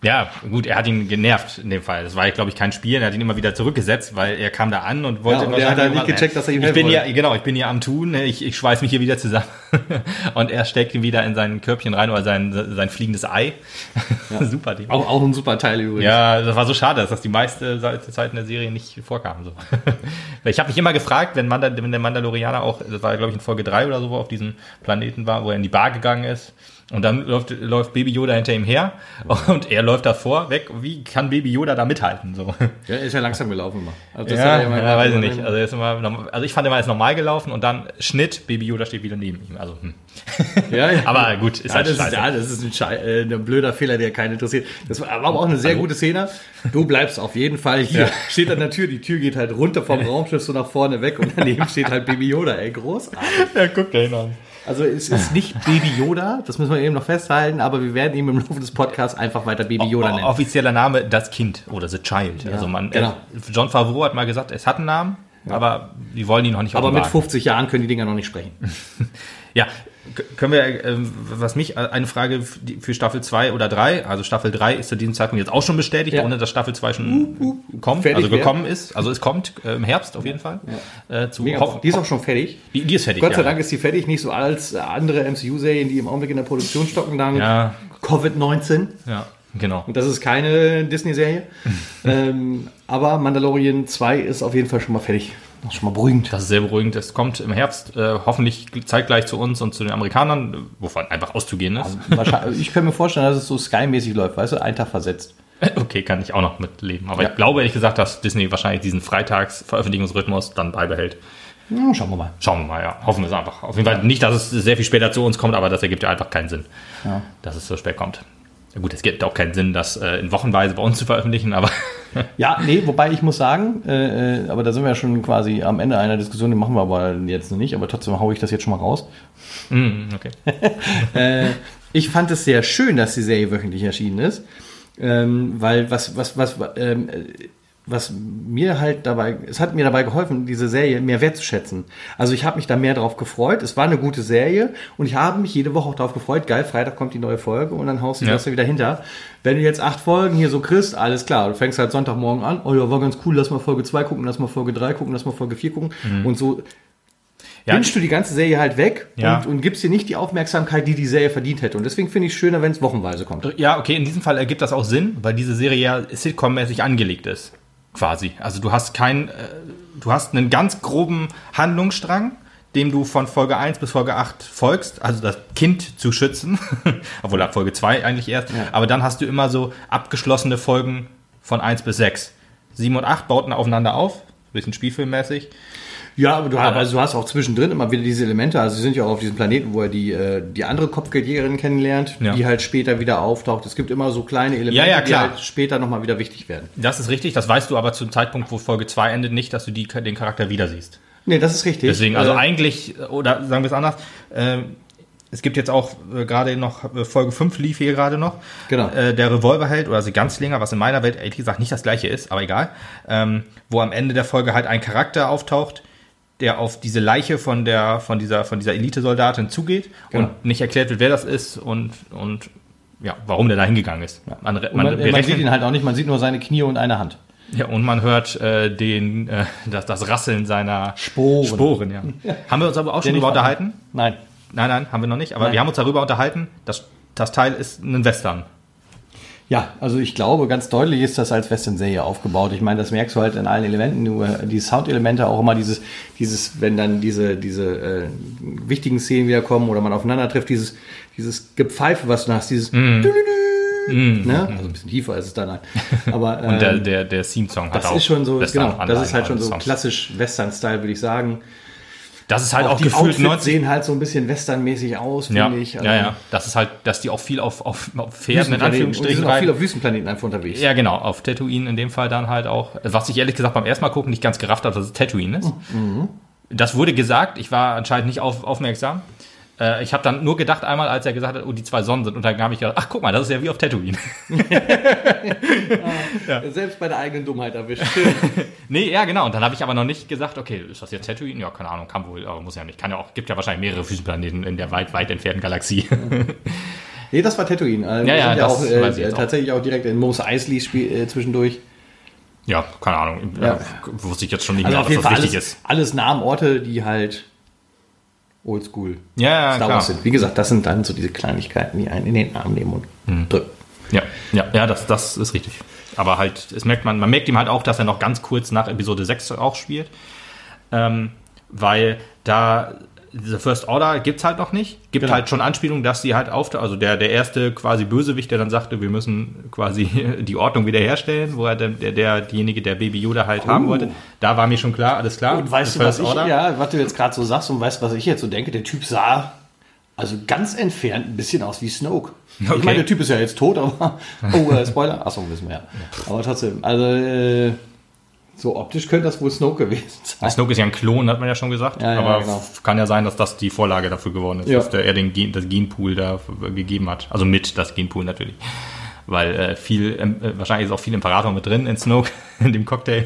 Ja, gut, er hat ihn genervt in dem Fall. Das war, glaube ich, kein Spiel. Er hat ihn immer wieder zurückgesetzt, weil er kam da an und wollte Ja, und er hat halt nicht gecheckt, dass er ihm ich bin wollte. ja, Genau, ich bin ja am Tun. Ich, ich schweiß mich hier wieder zusammen. und er steckt ihn wieder in sein Körbchen rein oder sein, sein fliegendes Ei. Super Ding. Auch, auch ein super Teil übrigens. Ja, das war so schade, dass das die meiste Zeit in der Serie nicht vorkam. So. Ich habe mich immer gefragt, wenn, Mandal wenn der Mandalorianer auch, das war glaube ich in Folge 3 oder so, auf diesem Planeten war, wo er in die Bar gegangen ist. Und dann läuft, läuft Baby Yoda hinter ihm her und er läuft davor weg. Wie kann Baby Yoda da mithalten? So. Ja, er ist ja langsam gelaufen immer. Also Ja, immer ja, weiß ich nicht. Also, ist immer, also ich fand, er war jetzt normal gelaufen und dann Schnitt, Baby Yoda steht wieder neben ihm. Also, hm. Ja, ja. Aber gut, ist ja, halt das ist, ja, das ist ein, Schei äh, ein blöder Fehler, der keinen interessiert. Das war aber auch eine sehr gute Szene. Du bleibst auf jeden Fall hier. Ja. Steht an der Tür, die Tür geht halt runter vom Raumschiff so nach vorne weg und daneben steht halt Baby Yoda. Ey, großartig. Ja, guck da hin an. Also es ist nicht Baby Yoda, das müssen wir eben noch festhalten, aber wir werden ihn im Laufe des Podcasts einfach weiter Baby Yoda nennen. Offizieller Name, das Kind oder The Child. also man, genau. äh, John Favreau hat mal gesagt, es hat einen Namen, aber die wollen ihn noch nicht Aber mit offenbaren. 50 Jahren können die Dinger noch nicht sprechen. Ja, können wir, ähm, was mich, äh, eine Frage für Staffel 2 oder 3, also Staffel 3 ist zu diesem Zeitpunkt jetzt auch schon bestätigt, Ja. ohne dass Staffel 2 schon kommt, fertig also wär. gekommen ist. Also es kommt äh, im Herbst auf jeden Fall. Äh, zu Mega. Die ist auch schon fertig. die, die ist fertig. Gott sei ja. Dank ist die fertig, nicht so als andere MCU-Serien, die im Augenblick in der Produktion stocken, dank Ja. Covid-19. Ja, genau. Und das ist keine Disney-Serie. ähm, aber Mandalorian 2 ist auf jeden Fall schon mal fertig. Das ist schon mal beruhigend. Das ist sehr beruhigend. Es kommt im Herbst, äh, hoffentlich zeitgleich zu uns und zu den Amerikanern, wovon einfach auszugehen ist. Wahrscheinlich, ich kann mir vorstellen, dass es so Sky-mäßig läuft, weißt du, ein Tag versetzt. Okay, kann ich auch noch mitleben. Aber Ja. ich glaube ehrlich gesagt, dass Disney wahrscheinlich diesen Freitags-Veröffentlichungsrhythmus dann beibehält. Ja, schauen wir mal. Schauen wir mal, ja. Hoffen wir es einfach. Auf jeden Fall nicht, dass es sehr viel später zu uns kommt, aber das ergibt ja einfach keinen Sinn, Ja. dass es so spät kommt. Ja gut, es gibt auch keinen Sinn, das äh, in Wochenweise bei uns zu veröffentlichen, aber Ja, nee, wobei ich muss sagen, äh, äh, aber da sind wir ja schon quasi am Ende einer Diskussion, die machen wir aber jetzt noch nicht, aber trotzdem haue ich das jetzt schon mal raus. mm, okay. Äh, ich fand es sehr schön, dass die Serie wöchentlich erschienen ist, ähm, weil was, was, was, ähm, äh, was mir halt dabei, es hat mir dabei geholfen, diese Serie mehr wertzuschätzen. Also ich habe mich da mehr drauf gefreut. Es war eine gute Serie und ich habe mich jede Woche auch darauf gefreut. Geil, Freitag kommt die neue Folge und dann haust du Ja. das wieder hinter. Wenn du jetzt acht Folgen hier so kriegst, alles klar. Du fängst halt Sonntagmorgen an. Oh ja, war ganz cool. Lass mal Folge 2 gucken, lass mal Folge 3 gucken, lass mal Folge 4 gucken. Und so Mhm. Ja, wünschst du die ganze Serie halt weg Ja. und, und gibst dir nicht die Aufmerksamkeit, die die Serie verdient hätte. Und deswegen finde ich es schöner, wenn es wochenweise kommt. ja, okay, in diesem Fall ergibt das auch Sinn, weil diese Serie ja Sitcom-mäßig angelegt ist. Quasi. Also du hast kein, äh, du hast einen ganz groben Handlungsstrang, dem du von Folge 1 bis Folge 8 folgst, also das Kind zu schützen, obwohl ab Folge 2 eigentlich erst, Ja. aber dann hast du immer so abgeschlossene Folgen von 1 bis 6. 7 und 8 bauten aufeinander auf, bisschen spielfilmmäßig. Ja, aber du, hast, Aber- also du hast auch zwischendrin immer wieder diese Elemente. Also sie sind ja auch auf diesem Planeten, wo er die, äh, die andere Kopfgeldjägerin kennenlernt, Ja. die halt später wieder auftaucht. Es gibt immer so kleine Elemente, Ja, ja, die halt später nochmal wieder wichtig werden. Das ist richtig, das weißt du aber zum Zeitpunkt, wo Folge 2 endet, nicht, dass du die, den Charakter wieder siehst. Nee, das ist richtig. Deswegen, also Äh, eigentlich, oder sagen wir es anders, äh, es gibt jetzt auch äh, gerade noch, äh, Folge 5 lief hier gerade noch. Genau. Äh, der Revolverheld oder also Ganzlinger, was in meiner Welt ehrlich gesagt nicht das gleiche ist, aber egal. Ähm, wo am Ende der Folge halt ein Charakter auftaucht, der auf diese Leiche von der, von dieser, von dieser Elite-Soldatin zugeht Genau. und nicht erklärt wird, wer das ist und, und ja, warum der da hingegangen ist. Man, man, man, berechnet- sieht ihn halt auch nicht, man sieht nur seine Knie und eine Hand. ja, und man hört äh, den, äh, das, das Rasseln seiner Sporen. Sporen ja. Haben wir uns aber auch schon nicht unterhalten? Nein. Nein, nein, haben wir noch nicht. Aber Nein. wir haben uns darüber unterhalten, dass das Teil ist ein Western. Ja, also ich glaube, ganz deutlich ist das als Western-Serie aufgebaut. Ich meine, das merkst du halt in allen Elementen, nur die Soundelemente auch immer dieses, dieses, wenn dann diese, diese äh, wichtigen Szenen wieder kommen oder man aufeinander trifft, dieses, dieses Gepfeife, was du hast, dieses Mhm. ne? Also ein bisschen tiefer ist es dann halt. Aber Und der, ähm, der, der Theme-Song hat das auch ist schon so, Western- genau, das ist halt schon so klassisch Western-Style, würde ich sagen. Das ist halt Auch, auch, die gefühlt Outfits 90. sehen halt so ein bisschen westernmäßig aus, Ja, finde ich. Also ja, ja. Das ist halt, dass die auch viel auf, auf, auf Pferden in Wüstenplaneten. Und die Anführungsstrichen sind auch viel auf Wüstenplaneten einfach unterwegs. Ja, genau, auf Tatooine in dem Fall dann halt auch. Was ich ehrlich gesagt beim ersten Mal gucken nicht ganz gerafft habe, dass es Tatooine ist. Mhm. Das wurde gesagt, ich war anscheinend nicht auf, aufmerksam. Äh, ich habe dann nur gedacht einmal, als er gesagt hat, oh, die zwei Sonnen sind. Und dann habe ich gedacht, ach guck mal, das ist ja wie auf Tatooine. Selbst bei der eigenen Dummheit erwischt. Nee, ja, genau. Und dann habe ich aber noch nicht gesagt, okay, ist das jetzt Tatooine? Ja, keine Ahnung, kann wohl, aber muss ja nicht. Kann ja auch, gibt ja wahrscheinlich mehrere Wüstenplaneten in der weit, weit entfernten Galaxie. Nee, das war Tatooine. Äh, wir Ja, ja, sind das auch, äh, jetzt auch. tatsächlich auch direkt in Mos Eisley spiel, äh, zwischendurch. ja, keine Ahnung. Ja. Ja. Wusste ich jetzt schon nicht Also mehr, dass das wichtig alles, ist. alles Namen, Orte, die halt oldschool Ja, ja, Star klar. Wars sind. Wie gesagt, das sind dann so diese Kleinigkeiten, die einen in den Arm nehmen und Hm. drücken. Ja, ja, ja, das, das ist richtig. Aber halt, es merkt man, man merkt ihm halt auch, dass er noch ganz kurz nach Episode 6 auch spielt. Ähm, weil da diese First Order gibt's halt noch nicht. Gibt Genau. halt schon Anspielungen, dass sie halt auf, also der, der erste quasi Bösewicht, der dann sagte, wir müssen quasi die Ordnung wiederherstellen, wo er dann, der, der, diejenige, der Baby Yoda halt haben wollte. Da war mir schon klar, alles klar. Und weißt die du, was First ich, ja, was du jetzt gerade so sagst und weißt, was ich jetzt so denke? Der Typ sah also ganz entfernt ein bisschen aus wie Snoke. Okay. Ich meine, der Typ ist ja jetzt tot, aber. Oh, äh, Spoiler. Achso, wissen wir ja. Aber trotzdem, also äh, so optisch könnte das wohl Snoke gewesen sein. Snoke ist ja ein Klon, hat man ja schon gesagt. Ja, ja, aber genau. kann ja sein, dass das die Vorlage dafür geworden ist, Ja. dass der, er den Gen, das Genpool da gegeben hat. Also mit das Genpool natürlich. Weil äh, viel, ähm, äh, wahrscheinlich ist auch viel Imperator mit drin in Snoke, in dem Cocktail.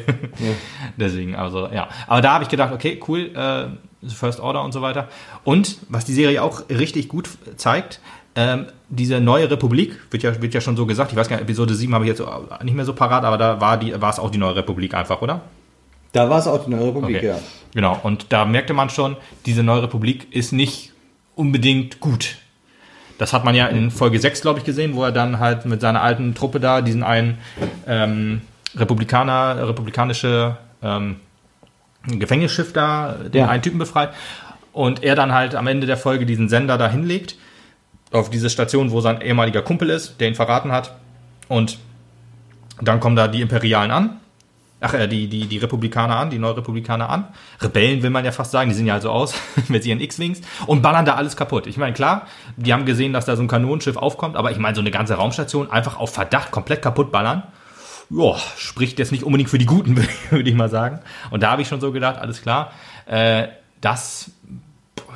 Deswegen, also ja. Aber da habe ich gedacht, okay, cool, äh, First Order und so weiter. Und was die Serie auch richtig gut zeigt, ähm, diese neue Republik, wird ja, wird ja schon so gesagt, ich weiß gar nicht, Episode 7 habe ich jetzt nicht mehr so parat, aber da war die, war es auch die neue Republik einfach, oder? Da war es auch die Neue Republik, Okay. ja. Genau, und da merkte man schon, diese neue Republik ist nicht unbedingt gut. Das hat man ja in Folge 6, glaube ich, gesehen, wo er dann halt mit seiner alten Truppe da diesen einen ähm, Republikaner, republikanische ähm, Gefängnisschiff da, den Ja. einen Typen befreit. Und er dann halt am Ende der Folge diesen Sender da hinlegt, auf diese Station, wo sein ehemaliger Kumpel ist, der ihn verraten hat. Und dann kommen da die Imperialen an. Ach, äh, die, die, die Republikaner an, die Neurepublikaner an. Rebellen will man ja fast sagen, die sehen ja halt so aus mit ihren X-Wings und ballern da alles kaputt. Ich meine, klar, die haben gesehen, dass da so ein Kanonenschiff aufkommt, aber ich meine, so eine ganze Raumstation einfach auf Verdacht komplett kaputt ballern, ja, spricht jetzt nicht unbedingt für die Guten, würde ich- würde ich mal sagen. Und da habe ich schon so gedacht, alles klar, äh, das,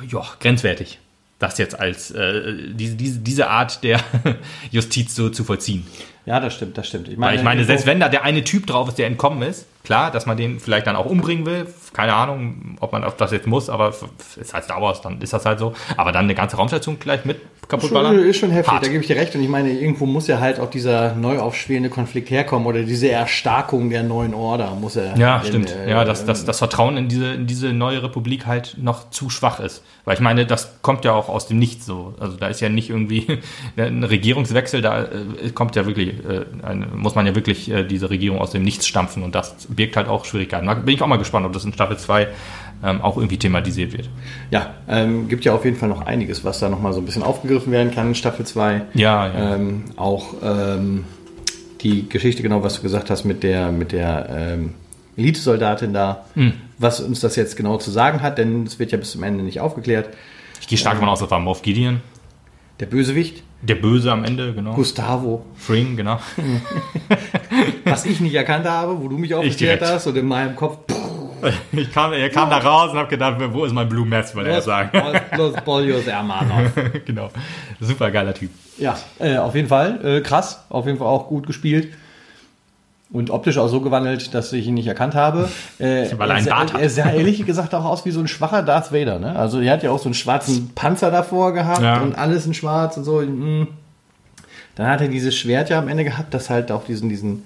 ja, grenzwertig. Das jetzt als äh, diese, diese, diese Art der Justiz so zu vollziehen. Ja, das stimmt, das stimmt. Ich Weil ich meine, selbst wenn da der eine Typ drauf ist, der entkommen ist, klar, dass man den vielleicht dann auch umbringen will. Keine Ahnung, ob man auf das jetzt muss, aber es heißt Star Wars, dann ist das halt so. Aber dann eine ganze Raumstation gleich mit kaputt ballern. Ist schon heftig, Hart. da gebe ich dir recht. Und ich meine, irgendwo muss ja halt auch dieser neu aufschwelende Konflikt herkommen oder diese Erstarkung der neuen Order muss er. Ja, in, stimmt. Äh, ja, dass, dass das Vertrauen in diese, in diese neue Republik halt noch zu schwach ist. Weil ich meine, das kommt ja auch aus dem Nichts so. Also da ist ja nicht irgendwie ein Regierungswechsel, da äh, kommt ja wirklich, eine, muss man ja wirklich äh, diese Regierung aus dem Nichts stampfen und das birgt halt auch Schwierigkeiten. Da bin ich auch mal gespannt, ob das in Staffel 2 ähm, auch irgendwie thematisiert wird. Ja, ähm, gibt ja auf jeden Fall noch einiges, was da nochmal so ein bisschen aufgegriffen werden kann in Staffel 2. Ja, ja. Ähm, auch ähm, die Geschichte, genau was du gesagt hast, mit der, mit der ähm, Elitesoldatin da, hm. was uns das jetzt genau zu sagen hat, denn es wird ja bis zum Ende nicht aufgeklärt. Ich gehe stark davon aus, das war Moff Gideon. Der Bösewicht? Der Böse am Ende, genau. Gustavo. Fring, genau. Was ich nicht erkannt habe, wo du mich aufgeklärt hast und in meinem Kopf. Ich kam, er kam da raus und habe gedacht, wo ist mein Blue Mess, wollte er sagen. Los Polios Hermanos. genau. Super geiler Typ. Ja, äh, auf jeden Fall. Äh, krass. Auf jeden Fall auch gut gespielt und optisch auch so gewandelt, dass ich ihn nicht erkannt habe. Äh, Weil er einen Bart hat. Er sah ehrlich gesagt auch aus wie so ein schwacher Darth Vader. Ne? Also er hat ja auch so einen schwarzen Panzer davor gehabt ja. und alles in schwarz und so. Hm. Dann hat er dieses Schwert ja am Ende gehabt, das halt auch diesen, diesen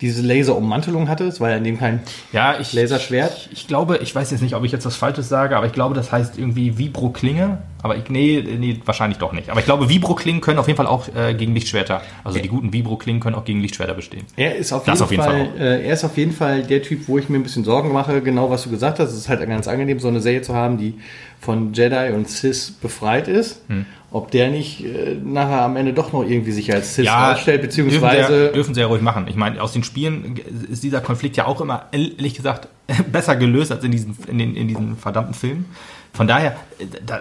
diese Laserummantelung hatte. Es war ja in dem kein ja, ich, Laserschwert. Ich, ich, glaube, ich weiß jetzt nicht, ob ich jetzt was Falsches sage, aber ich glaube, das heißt irgendwie Vibro-Klinge. Aber ich, nee, nee, wahrscheinlich doch nicht. Aber ich glaube, Vibro-Klingen können auf jeden Fall auch äh, gegen Lichtschwerter, also die guten Vibro-Klingen können auch gegen Lichtschwerter bestehen. Er ist auf, jeden, auf jeden, Fall, Fall äh, er ist auf jeden Fall der Typ, wo ich mir ein bisschen Sorgen mache, genau was du gesagt hast. Es ist halt ganz angenehm, so eine Serie zu haben, die von Jedi und Sith befreit ist. Hm ob der nicht äh, nachher am Ende doch noch irgendwie sich als Cis ja, darstellt, beziehungsweise. Dürfen sie, ja, dürfen sie ja ruhig machen. Ich meine, aus den Spielen ist dieser Konflikt ja auch immer, ehrlich gesagt, besser gelöst als in diesen, in den, in diesen verdammten Filmen. Von daher,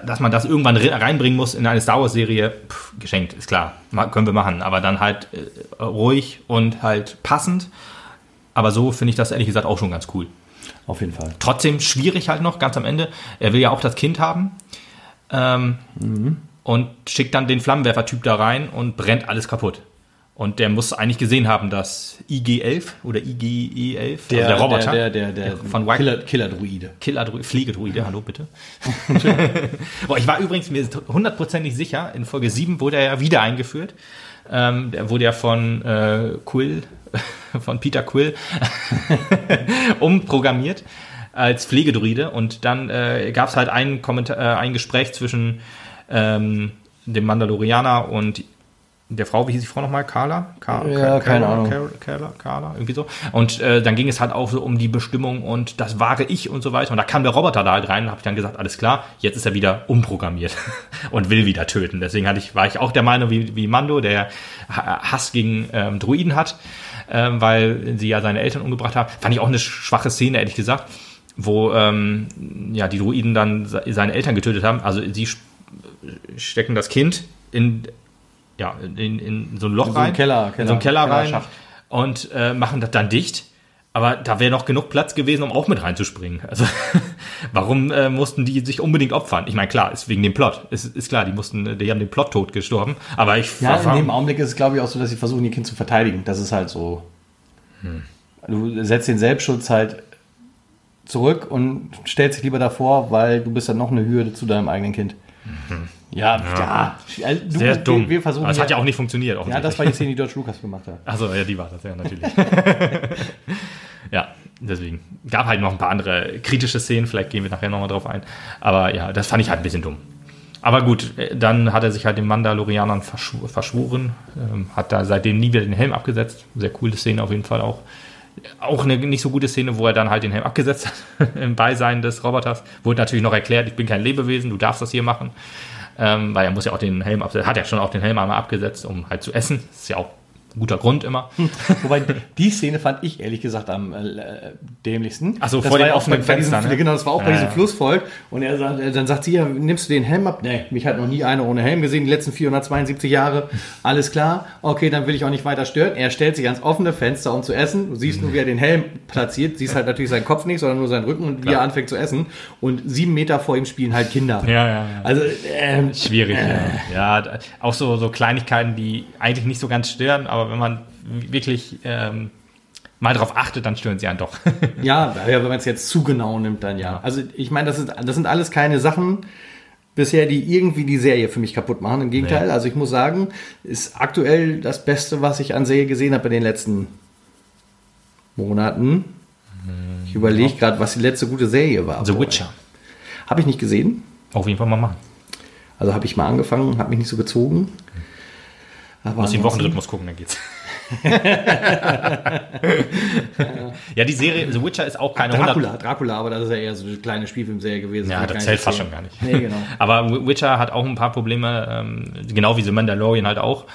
dass man das irgendwann reinbringen muss in eine Star Wars-Serie, geschenkt, ist klar, können wir machen. Aber dann halt äh, ruhig und halt passend. Aber so finde ich das ehrlich gesagt auch schon ganz cool. Auf jeden Fall. Trotzdem schwierig halt noch, ganz am Ende. Er will ja auch das Kind haben. Ähm, mhm und schickt dann den Flammenwerfer-Typ da rein und brennt alles kaputt. Und der muss eigentlich gesehen haben, dass IG-11 oder IGE-11, der, also der Roboter, der, der, der, von Killer, Killer-Druide. Killer-Druide, Fliegedruide, hallo bitte. Boah, ich war übrigens mir hundertprozentig sicher, in Folge 7 wurde er ja wieder eingeführt. Ähm, der wurde ja von äh, Quill, von Peter Quill umprogrammiert als Pflegedruide. Und dann äh, gab es halt ein, Kommentar, äh, ein Gespräch zwischen ähm, dem Mandalorianer und der Frau, wie hieß die Frau nochmal? Carla? Car ja, keine Ahnung. Carla, Carla, Carla, irgendwie so. Und äh, dann ging es halt auch so um die Bestimmung und das wahre Ich und so weiter. Und da kam der Roboter da halt rein und habe ich dann gesagt, alles klar, jetzt ist er wieder umprogrammiert und will wieder töten. Deswegen hatte ich, war ich auch der Meinung, wie, wie Mando, der Hass gegen ähm, Druiden hat, ähm, weil sie ja seine Eltern umgebracht haben. Fand ich auch eine schwache Szene, ehrlich gesagt, wo ähm, ja die Druiden dann seine Eltern getötet haben. Also sie stecken das Kind in, ja, in, in so ein Loch in so rein. Keller, Keller, in so einen Keller, Keller rein und äh, machen das dann dicht. Aber da wäre noch genug Platz gewesen, um auch mit reinzuspringen. Also warum äh, mussten die sich unbedingt opfern? Ich meine, klar, ist wegen dem Plot. Ist, ist klar, die mussten, die haben den Plot tot gestorben. Aber ich ja, in dem Augenblick ist es, glaube ich, auch so, dass sie versuchen, ihr Kind zu verteidigen. Das ist halt so. Hm. Du setzt den Selbstschutz halt zurück und stellst dich lieber davor, weil du bist dann noch eine Hürde zu deinem eigenen Kind. Ja, ja. ja. Du, Sehr dumm. Wir, wir versuchen das hat ja auch nicht funktioniert. Ja, das war die Szene, die George Lucas gemacht hat. Achso, ja, die war das, ja, natürlich. ja, deswegen. Gab halt noch ein paar andere kritische Szenen, vielleicht gehen wir nachher nochmal drauf ein. Aber ja, das fand ich halt ein bisschen dumm. Aber gut, dann hat er sich halt den Mandalorianern verschworen, ähm, hat da seitdem nie wieder den Helm abgesetzt. Sehr coole Szene auf jeden Fall auch auch eine nicht so gute Szene, wo er dann halt den Helm abgesetzt hat im Beisein des Roboters. Wurde natürlich noch erklärt, ich bin kein Lebewesen, du darfst das hier machen. Ähm, weil er muss ja auch den Helm absetzen, hat ja schon auch den Helm einmal abgesetzt, um halt zu essen. Das ist ja auch guter Grund immer. Wobei die Szene fand ich ehrlich gesagt am äh, dämlichsten. Also vor dem offenen Fenster. Diesem, ne? Genau, das war auch ja, bei diesem ja. Flussvolk. Und er sagt, dann sagt sie, ja, nimmst du den Helm ab? Nee, mich hat noch nie einer ohne Helm gesehen, die letzten 472 Jahre. Alles klar, okay, dann will ich auch nicht weiter stören. Er stellt sich ans offene Fenster, um zu essen. Du siehst nur, wie er den Helm platziert. Siehst halt natürlich seinen Kopf nicht, sondern nur seinen Rücken und wie er anfängt zu essen. Und sieben Meter vor ihm spielen halt Kinder. Ja, ja, ja. Also, ähm, Schwierig, äh, ja. ja. Auch so, so Kleinigkeiten, die eigentlich nicht so ganz stören, aber wenn man wirklich ähm, mal drauf achtet, dann stören sie einen doch. Ja, wenn man es jetzt zu genau nimmt, dann ja. Ja. Also ich meine, das, ist, das sind alles keine Sachen bisher, die irgendwie die Serie für mich kaputt machen. Im Gegenteil, Nee. also ich muss sagen, ist aktuell das Beste, was ich an Serie gesehen habe in den letzten Monaten. Ich überlege gerade, was die letzte gute Serie war. The Witcher. Habe ich nicht gesehen. Auf jeden Fall mal machen. Also habe ich mal angefangen, habe mich nicht so gezogen. Aber Muss den ansonsten- Wochenrhythmus gucken, dann geht's. ja, die Serie The Witcher ist auch keine 100 Dracula, Dracula, aber das ist ja eher so eine kleine Spielfilmserie gewesen. Ja, das ich zählt fast schon gar nicht. Nee, genau. Aber Wi- Witcher hat auch ein paar Probleme, ähm, genau wie The Mandalorian halt auch,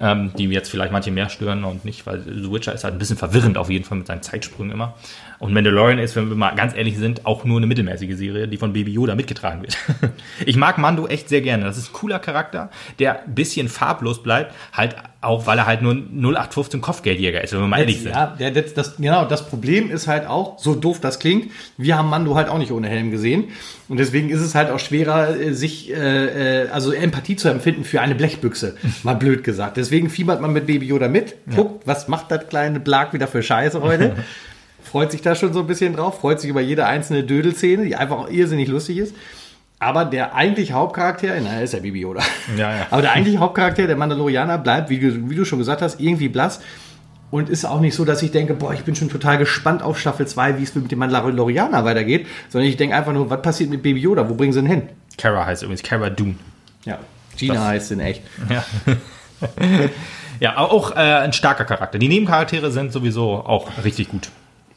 ähm, die jetzt vielleicht manche mehr stören und nicht, weil The Witcher ist halt ein bisschen verwirrend auf jeden Fall mit seinen Zeitsprüngen immer. Und Mandalorian ist, wenn wir mal ganz ehrlich sind, auch nur eine mittelmäßige Serie, die von Baby Yoda mitgetragen wird. ich mag Mando echt sehr gerne. Das ist ein cooler Charakter, der ein bisschen farblos bleibt, halt auch, weil er halt nur 0815 Kopfgeldjäger ist, wenn wir mal ehrlich sind. Ja, der, das, das, genau, das Problem ist halt auch, so doof das klingt, wir haben Mando halt auch nicht ohne Helm gesehen. Und deswegen ist es halt auch schwerer, äh, sich, äh, äh, also Empathie zu empfinden für eine Blechbüchse. Mal blöd gesagt. Deswegen fiebert man mit Baby Yoda mit, guckt, was macht das kleine Blag wieder für Scheiße heute. freut sich da schon so ein bisschen drauf, freut sich über jede einzelne Dödelszene, die einfach auch irrsinnig lustig ist. Aber der eigentliche Hauptcharakter, na, ist ja Baby Yoda. Ja, ja. Aber der eigentliche Hauptcharakter, der Mandalorianer, bleibt, wie, du- wie du schon gesagt hast, irgendwie blass. Und ist auch nicht so, dass ich denke, boah, ich bin schon total gespannt auf Staffel 2, wie es mit dem Mandalorianer weitergeht. Sondern ich denke einfach nur, was passiert mit Baby Yoda? Wo bringen sie ihn hin? Kara heißt übrigens Kara Dune. Ja. Gina Das- heißt in echt. Ja. ja, auch äh, ein starker Charakter. Die Nebencharaktere sind sowieso auch richtig gut.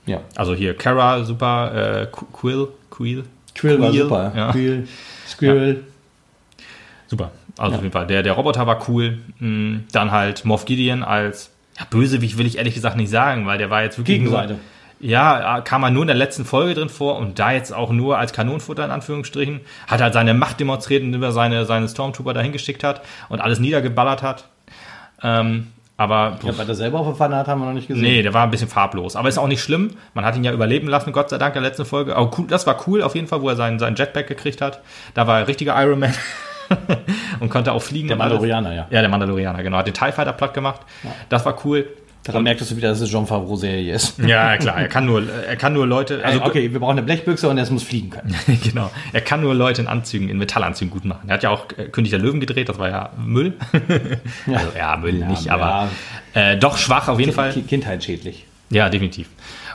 Ja. Also hier Kara, super, äh, Qu- Quill, Quill. Quill war super. Ja. Quill, Squirrel. Super. Also auf jeden Fall. Der, der Roboter war cool. Mm, Dann halt Moff Gideon als ja, Bösewicht will ich ehrlich gesagt nicht sagen, weil der war jetzt wirklich Gegenseite. Nur, ja, kam er nur in der letzten Folge drin vor und da jetzt auch nur als Kanonenfutter in Anführungsstrichen. Hat halt seine Macht demonstriert, indem er seine, seine Stormtrooper dahin geschickt hat und alles niedergeballert hat. Ähm, aber Ja, was er selber auf der Pfanne hat, haben wir noch nicht gesehen. Nee, der war ein bisschen farblos. Aber ist auch nicht schlimm. Man hat ihn ja überleben lassen, Gott sei Dank, in der letzten Folge. Aber cool, das war cool auf jeden Fall, wo er seinen, seinen Jetpack gekriegt hat. Da war er richtiger Iron Man. und konnte auch fliegen. Der. Mandalorianer, ja. Ja, der Mandalorianer, genau. Hat den TIE Fighter platt gemacht. Das war cool. Daran merktest du wieder, dass es John Favreau-Serie ist. Ja, klar. Er kann nur, er kann nur Leute, also, Also, okay, wir brauchen eine Blechbüchse und es muss fliegen können. genau. Er kann nur Leute in Anzügen, in Metallanzügen gut machen. Er hat ja auch äh, König der Löwen gedreht, das war ja Müll. also, ja, Müll nicht, ja. aber äh, doch schwach auf jeden Fall. Ki- Kindheitsschädlich. Ja, definitiv.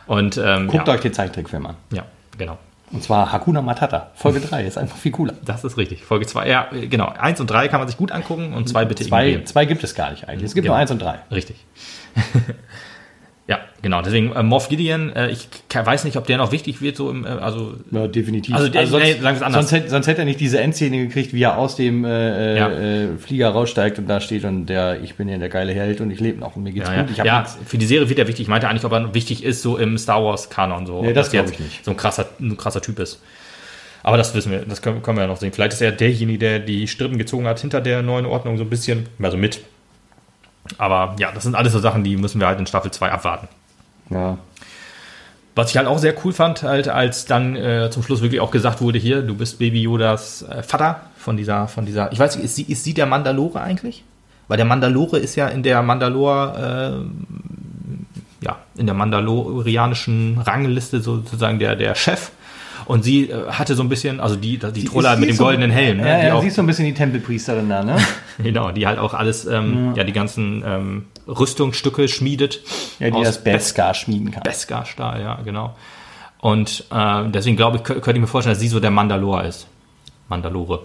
Und ähm, Guckt ja, euch den Zeichentrickfilm an. ja, genau. Und zwar Hakuna Matata. Folge 3 ist einfach viel cooler. Das ist richtig. Folge 2. Ja, genau. Eins und drei kann man sich gut angucken und zwei bitte Zwei, ignorieren. zwei gibt es gar nicht eigentlich. Es gibt Genau. nur eins und drei. Richtig. ja, genau. Deswegen äh, Moff Gideon, äh, ich weiß nicht, ob der noch wichtig wird, so im, äh, also Ja, definitiv. Also, der- nee, sagen wir's anders. Sonst, hätte, sonst hätte er nicht diese Endszene gekriegt, wie er aus dem äh, Ja. äh, Flieger raussteigt und da steht und der, ich bin ja der geile Held und ich lebe noch und mir geht's ja, ja. gut. Ja nix. für die Serie wird er wichtig. Ich meinte eigentlich, ob er wichtig ist, so im Star Wars Kanon, so. Nee, das glaub jetzt ich nicht. So ein krasser, ein krasser Typ ist. Aber das wissen wir, das können, können wir ja noch sehen. Vielleicht ist er derjenige, der die Strippen gezogen hat hinter der neuen Ordnung so ein bisschen, also mit. Aber ja, das sind alles so Sachen, die müssen wir halt in Staffel 2 abwarten. Ja. Was ich halt auch sehr cool fand, halt, als dann äh, zum Schluss wirklich auch gesagt wurde, hier, du bist Baby Yodas äh, Vater von dieser, von dieser, ich weiß nicht, ist sie, ist sie der Mandalore eigentlich? Weil der Mandalore ist ja in der Mandalor, äh, ja, in der mandalorianischen Rangliste sozusagen der, der Chef. Und sie äh, hatte so ein bisschen, also die, die Troller Ist- mit sie dem ist so- goldenen Helm, ne? Ja, die ja, auch, siehst so ein bisschen die Tempelpriesterin da, ne? genau, die halt auch alles, ähm, ja. die ganzen ähm, Rüstungsstücke schmiedet. Ja, die aus das Beskar schmieden kann. Beskar-Stahl, ja, genau. Und äh, deswegen glaube ich, kö- könnte ich mir vorstellen, dass sie so der Mandalore ist. Mandalore.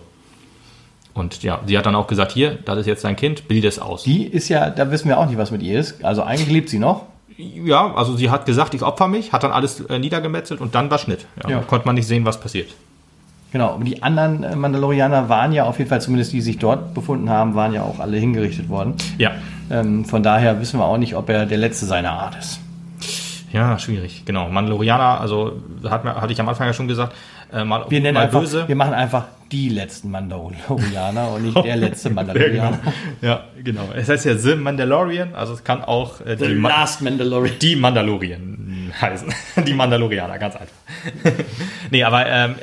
Und ja, sie hat dann auch gesagt, hier, das ist jetzt dein Kind, bild es aus. Die ist ja, da wissen wir auch nicht, was mit ihr ist. Also eigentlich lebt sie noch. Ja, also sie hat gesagt, ich opfer mich, hat dann alles äh, niedergemetzelt und dann war Schnitt. Ja, Ja. Da konnte man nicht sehen, was passiert. Genau, aber die anderen äh, Mandalorianer waren ja auf jeden Fall, zumindest die sich dort befunden haben, waren ja auch alle hingerichtet worden. Ja. Ähm, von daher wissen wir auch nicht, ob er der Letzte seiner Art ist. Ja, schwierig. Genau. Mandalorianer, also hat, hatte ich am Anfang ja schon gesagt, äh, mal, Wir nennen mal einfach, böse. wir machen einfach die letzten Mandalorianer und nicht der letzte Mandalorianer. Ja, genau. Es heißt ja The Mandalorian, also es kann auch äh, die, Ma Last Mandalorian. die Mandalorian heißen. Die Mandalorianer, ganz einfach. nee, aber ähm,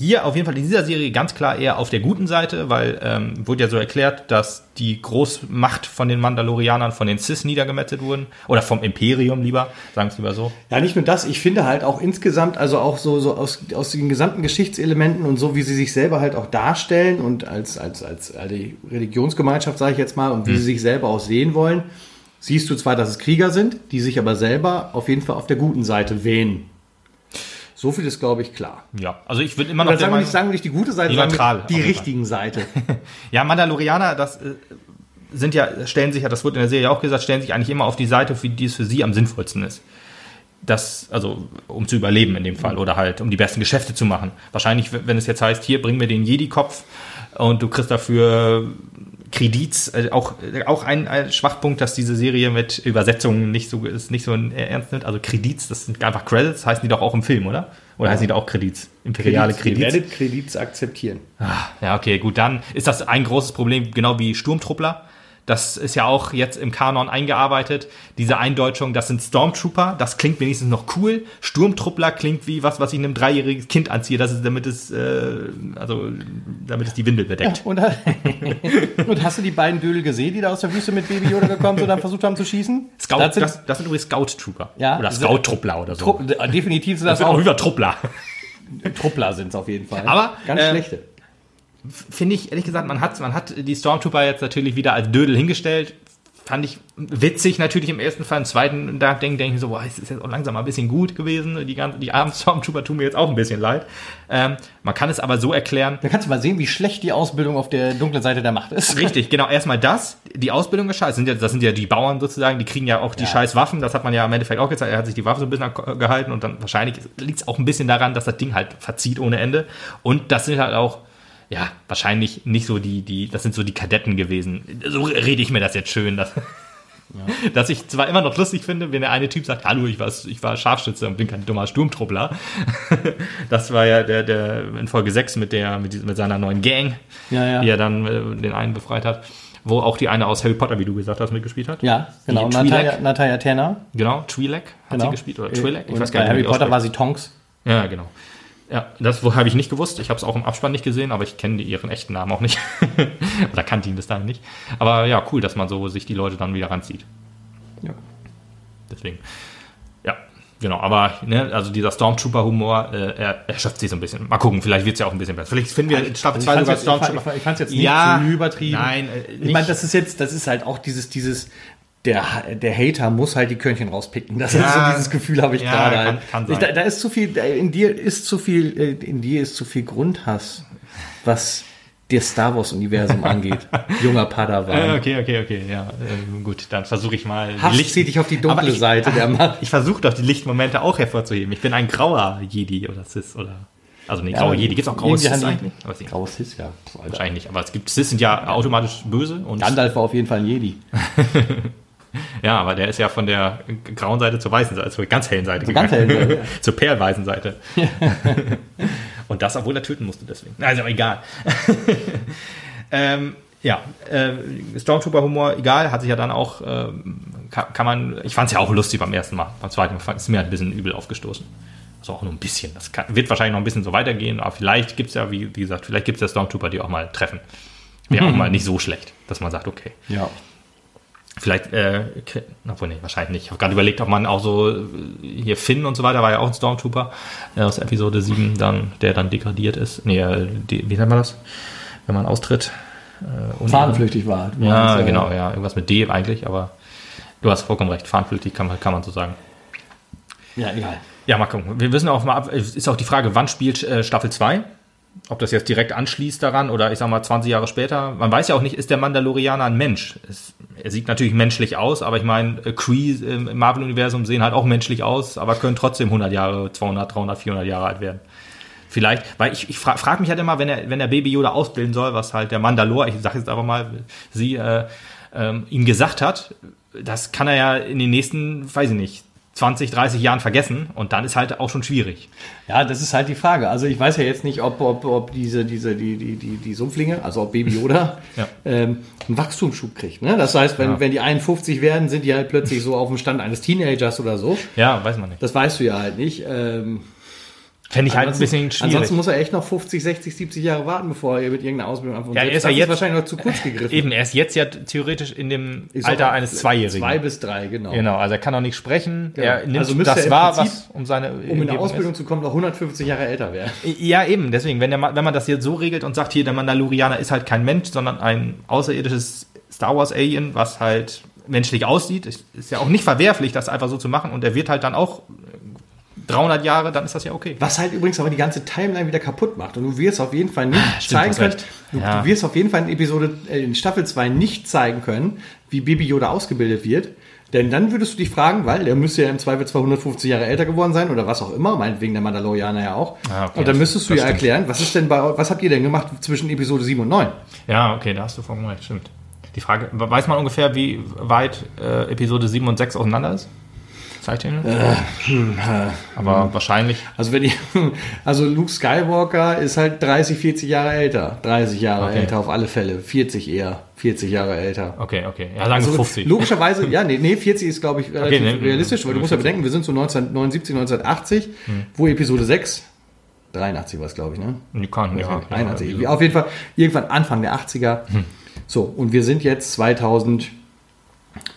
hier auf jeden Fall in dieser Serie ganz klar eher auf der guten Seite, weil ähm, wurde ja so erklärt, dass die Großmacht von den Mandalorianern von den Cis niedergemetzelt wurden. Oder vom Imperium lieber, sagen wir es lieber so. Ja, nicht nur das, ich finde halt auch insgesamt, also auch so, so aus, aus den gesamten Geschichtselementen und so, wie sie sich selber halt auch darstellen und als, als, als, als die Religionsgemeinschaft, sage ich jetzt mal, und wie hm. sie sich selber auch sehen wollen, siehst du zwar, dass es Krieger sind, die sich aber selber auf jeden Fall auf der guten Seite wähnen. So viel ist, glaube ich, klar. Ja, also ich würde immer noch. sagen, wir nicht, sagen wir nicht die gute Seite, die, neutral, die richtigen Seite. ja, Mandalorianer, das äh, sind ja, stellen sich ja, das wurde in der Serie auch gesagt, stellen sich eigentlich immer auf die Seite, für die es für sie am sinnvollsten ist. Das, also, um zu überleben in dem Fall oder halt, um die besten Geschäfte zu machen. Wahrscheinlich, wenn es jetzt heißt, hier, bring mir den Jedi-Kopf und du kriegst dafür Kredits, äh, auch, auch ein, ein, Schwachpunkt, dass diese Serie mit Übersetzungen nicht so ist, nicht so ernst nimmt. Also Kredits, das sind einfach Credits, heißen die doch auch im Film, oder? Oder ja. heißen die da auch Kredits? Imperiale Kredits. Ihr werdet Kredits akzeptieren. Ah, ja, okay, gut, dann ist das ein großes Problem, genau wie Sturmtruppler. Das ist ja auch jetzt im Kanon eingearbeitet. Diese Eindeutschung, das sind Stormtrooper, das klingt wenigstens noch cool. Sturmtruppler klingt wie was, was ich einem dreijährigen Kind anziehe, das ist, damit es, äh, also, damit es die Windel bedeckt. Ja, und, und, hast du die beiden Dödel gesehen, die da aus der Wüste mit Baby Yoda gekommen sind und dann versucht haben zu schießen? Scout, das, sind, das, das sind übrigens Scout-Trooper. Ja, oder Scout-Truppler oder so. Tru definitiv sind das, das sind auch. Über Truppler. Truppler sind es auf jeden Fall. Aber ganz äh, schlechte finde ich, ehrlich gesagt, man hat, man hat die Stormtrooper jetzt natürlich wieder als Dödel hingestellt. Fand ich witzig natürlich im ersten Fall. Im zweiten da denke denk ich so, boah, es ist jetzt auch langsam mal ein bisschen gut gewesen. Die, ganzen, die armen Stormtrooper tun mir jetzt auch ein bisschen leid. Ähm, man kann es aber so erklären. Da kannst du mal sehen, wie schlecht die Ausbildung auf der dunklen Seite der Macht ist. Richtig, genau. Erstmal das. Die Ausbildung ist scheiße. Das sind ja, das sind ja die Bauern sozusagen, die kriegen ja auch die ja. scheiß Waffen. Das hat man ja im Endeffekt auch gezeigt. Er hat sich die Waffe so ein bisschen gehalten und dann wahrscheinlich liegt es auch ein bisschen daran, dass das Ding halt verzieht ohne Ende. Und das sind halt auch ja, wahrscheinlich nicht so die, die, das sind so die Kadetten gewesen. So rede ich mir das jetzt schön, dass, ja. dass ich zwar immer noch lustig finde, wenn der eine Typ sagt, hallo, ich war, ich war Scharfschütze und bin kein dummer Sturmtruppler. das war ja der, der in Folge 6 mit der, mit, mit seiner neuen Gang, ja, ja. die er dann äh, den einen befreit hat. Wo auch die eine aus Harry Potter, wie du gesagt hast, mitgespielt hat. Ja, genau. Natalia, Natalia Tanner. Genau, Twi'lek hat genau. sie gespielt. Oder Twi'lek, ich weiß gar nicht. Bei Harry Potter war sie Tonks. Ja, genau. Ja, das habe ich nicht gewusst. Ich habe es auch im Abspann nicht gesehen, aber ich kenne ihren echten Namen auch nicht. Oder kannte ihn bis dahin nicht. Aber ja, cool, dass man so sich die Leute dann wieder ranzieht. Ja. Deswegen. Ja, genau. Aber ne, also dieser Stormtrooper-Humor, äh, er erschöpft sich so ein bisschen. Mal gucken, vielleicht wird es ja auch ein bisschen besser. Vielleicht finden wir in Staffel 2 sogar Stormtrooper. Ich fand es jetzt nicht ja, zu übertrieben. Nein, äh, ich meine, das ist jetzt, das ist halt auch dieses, dieses der, der Hater muss halt die Körnchen rauspicken. Das ja, ist so dieses Gefühl habe ich ja, gerade. Kann, kann ich, da, da, ist zu viel, in dir ist zu viel, äh, in dir ist zu viel Grundhass, was der Star Wars Universum angeht. Junger Padawan. Okay, okay, okay, ja, äh, gut, dann versuche ich mal. Hass Licht zieht dich auf die dunkle ich, Seite der Macht. Ich versuche doch die Lichtmomente auch hervorzuheben. Ich bin ein grauer Jedi oder Sis oder also nee, graue ja, Jedi. Gibt es auch graue Sis eigentlich? Graue Sis, ja. Wahrscheinlich nicht. Aber es gibt Sis sind ja automatisch böse. Und Gandalf war auf jeden Fall ein Jedi. Ja, aber der ist ja von der grauen Seite zur weißen Seite, zur ganz hellen Seite zur gegangen. Ganz hellen Seite. zur perlweißen Seite. Und das, obwohl er töten musste deswegen. Also egal. ähm, ja, äh, Stormtrooper-Humor, egal, hat sich ja dann auch, äh, kann, kann, man, ich fand es ja auch lustig beim ersten Mal. Beim zweiten Mal ist mir halt ein bisschen übel aufgestoßen. Also auch nur ein bisschen. Das kann, wird wahrscheinlich noch ein bisschen so weitergehen, aber vielleicht gibt es ja, wie, wie gesagt, vielleicht gibt es ja Stormtrooper, die auch mal treffen. Wäre auch mal nicht so schlecht, dass man sagt, okay. Ja. Vielleicht, äh, obwohl, nee, wahrscheinlich nicht. Ich habe gerade überlegt, ob man auch so äh, hier Finn und so weiter, war ja auch ein Stormtrooper äh, aus Episode 7, dann, der dann degradiert ist. Nee, äh, die, wie nennt man das? Wenn man austritt. Äh, Fahnenflüchtig war. Ja, meinst, genau, ja. Irgendwas mit D eigentlich, aber du hast vollkommen recht. Fahnenflüchtig kann man, kann man so sagen. Ja, egal. Ja, mal gucken. Wir wissen auch mal, ist auch die Frage, wann spielt äh, Staffel 2? Ob das jetzt direkt anschließt daran oder ich sag mal 20 Jahre später. Man weiß ja auch nicht, ist der Mandalorianer ein Mensch? Es, er sieht natürlich menschlich aus, aber ich meine, Kree im Marvel-Universum sehen halt auch menschlich aus, aber können trotzdem 100 Jahre, 200, 300, 400 Jahre alt werden. Vielleicht, weil ich, ich frage frag mich halt immer, wenn er, wenn er Baby Yoda ausbilden soll, was halt der Mandalor, ich sage jetzt aber mal, sie äh, ähm, ihm gesagt hat, das kann er ja in den nächsten, weiß ich nicht, 20, 30 Jahren vergessen und dann ist halt auch schon schwierig. Ja, das ist halt die Frage. Also ich weiß ja jetzt nicht, ob, ob, ob diese, diese, die, die, die, die Sumpflinge, also ob Baby Yoda, Ja. ähm, einen Wachstumsschub kriegt. Ne? Das heißt, wenn, Ja. wenn die 51 werden, sind die halt plötzlich so auf dem Stand eines Teenagers oder so. Ja, weiß man nicht. Das weißt du ja halt nicht. Ähm, Fände ich halt ein ansonsten- bisschen schwierig. Ansonsten muss er echt noch 50, 60, 70 Jahre warten, bevor er mit irgendeiner Ausbildung anfängt. Ja, er ist ja jetzt- wahrscheinlich noch zu kurz gegriffen. Eben, er ist jetzt ja theoretisch in dem Ist Alter eines Zweijährigen. Zwei bis drei, genau. Genau, also er kann noch nicht sprechen. Genau. Er nimmt Also das er wahr, Prinzip, was um seine Um in der Ausbildung ist. zu kommen, noch 150 Jahre älter werden. Ja, eben. Deswegen, wenn, der, wenn man das jetzt so regelt und sagt, hier, der Mandalorianer ist halt kein Mensch, sondern ein außerirdisches Star Wars Alien, was halt menschlich aussieht, ist, ist ja auch nicht verwerflich, das einfach so zu machen. Und er wird halt dann auch 300 Jahre, dann ist das ja okay. Was halt übrigens aber die ganze Timeline wieder kaputt macht. Und du wirst auf jeden Fall nicht Ah, stimmt, zeigen können, du, Ja. du wirst auf jeden Fall in Episode, äh, in Staffel 2 nicht zeigen können, wie Baby Yoda ausgebildet wird. Denn dann würdest du dich fragen, weil der müsste ja im Zweifel 250 Jahre älter geworden sein oder was auch immer, meinetwegen der Mandalorianer ja auch. Ah, okay, und dann müsstest du ja stimmt. erklären, was ist denn bei, was habt ihr denn gemacht zwischen Episode 7 und 9? Ja, okay, da hast du vollkommen recht, stimmt. Die Frage, weiß man ungefähr, wie weit äh, Episode 7 und 6 auseinander ist? Zeichnen? Aber wahrscheinlich. Also wenn ich, also Luke Skywalker ist halt 30, 40 Jahre älter. 30 Jahre Okay. älter auf alle Fälle. 40 eher. 40 Jahre älter. Okay, okay. Ja, sagen Also 50. logischerweise, ja, nee, nee 40 ist, glaube ich, relativ nee, realistisch, weil du musst ja 40. bedenken, wir sind so 1979, 1980, Hm. wo Episode 6, 83 war es, glaube ich, ne? Kann, ja, 81. ja, Auf jeden Fall, irgendwann Anfang der 80er. Hm. So, und wir sind jetzt 2000,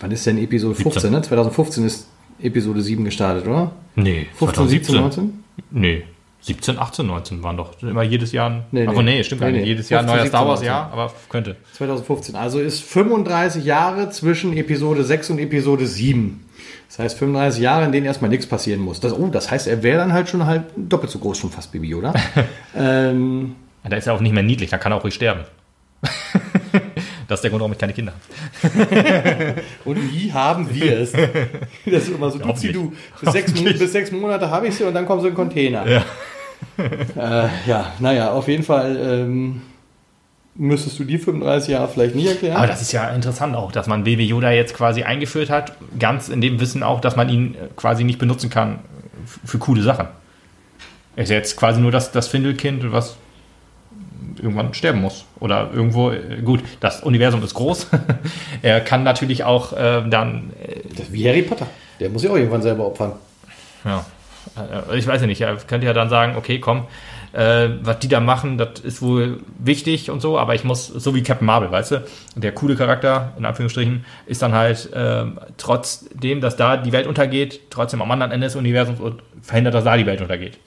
wann ist denn Episode 15, ne? 2015 ist Episode 7 gestartet, oder? Nee, 15, 17, 19? Nee. 17, 18, 19 waren doch immer jedes Jahr ein. Nee, aber nee. nee, stimmt gar Nee, nicht. nee. Jedes Jahr ein neuer 15, Star Wars, 17, ja, aber könnte. 2015. Also ist 35 Jahre zwischen Episode 6 und Episode 7. Das heißt 35 Jahre, in denen erstmal nichts passieren muss. Das, oh, das heißt, er wäre dann halt schon halt doppelt so groß, schon fast Baby, oder? ähm, Da ist er auch nicht mehr niedlich, da kann er auch ruhig sterben. das ist der Grund, warum ich keine Kinder habe. und wie haben wir es? Das ist immer so, du, Hoffentlich. du. Bis sechs, bis sechs Monate habe ich sie und dann kommen sie in den Container. Ja. äh, ja, naja, auf jeden Fall ähm, müsstest du die 35 Jahre vielleicht nicht erklären. Aber das ist ja interessant auch, dass man Baby Yoda jetzt quasi eingeführt hat, ganz in dem Wissen auch, dass man ihn äh, quasi nicht benutzen kann für coole Sachen. Er ist jetzt quasi nur das, das Findelkind, was irgendwann sterben muss. Oder irgendwo, äh, gut, das Universum ist groß. er kann natürlich auch äh, dann, äh, wie Harry Potter. Der muss sich auch irgendwann selber opfern. ja, äh, ich weiß ja nicht, er könnte ja dann sagen, okay, komm, äh, was die da machen, das ist wohl wichtig und so, aber ich muss, so wie Captain Marvel, weißt du, der coole Charakter, in Anführungsstrichen, ist dann halt ähm, trotzdem, dass da die Welt untergeht, trotzdem am anderen Ende des Universums und verhindert, dass da die Welt untergeht.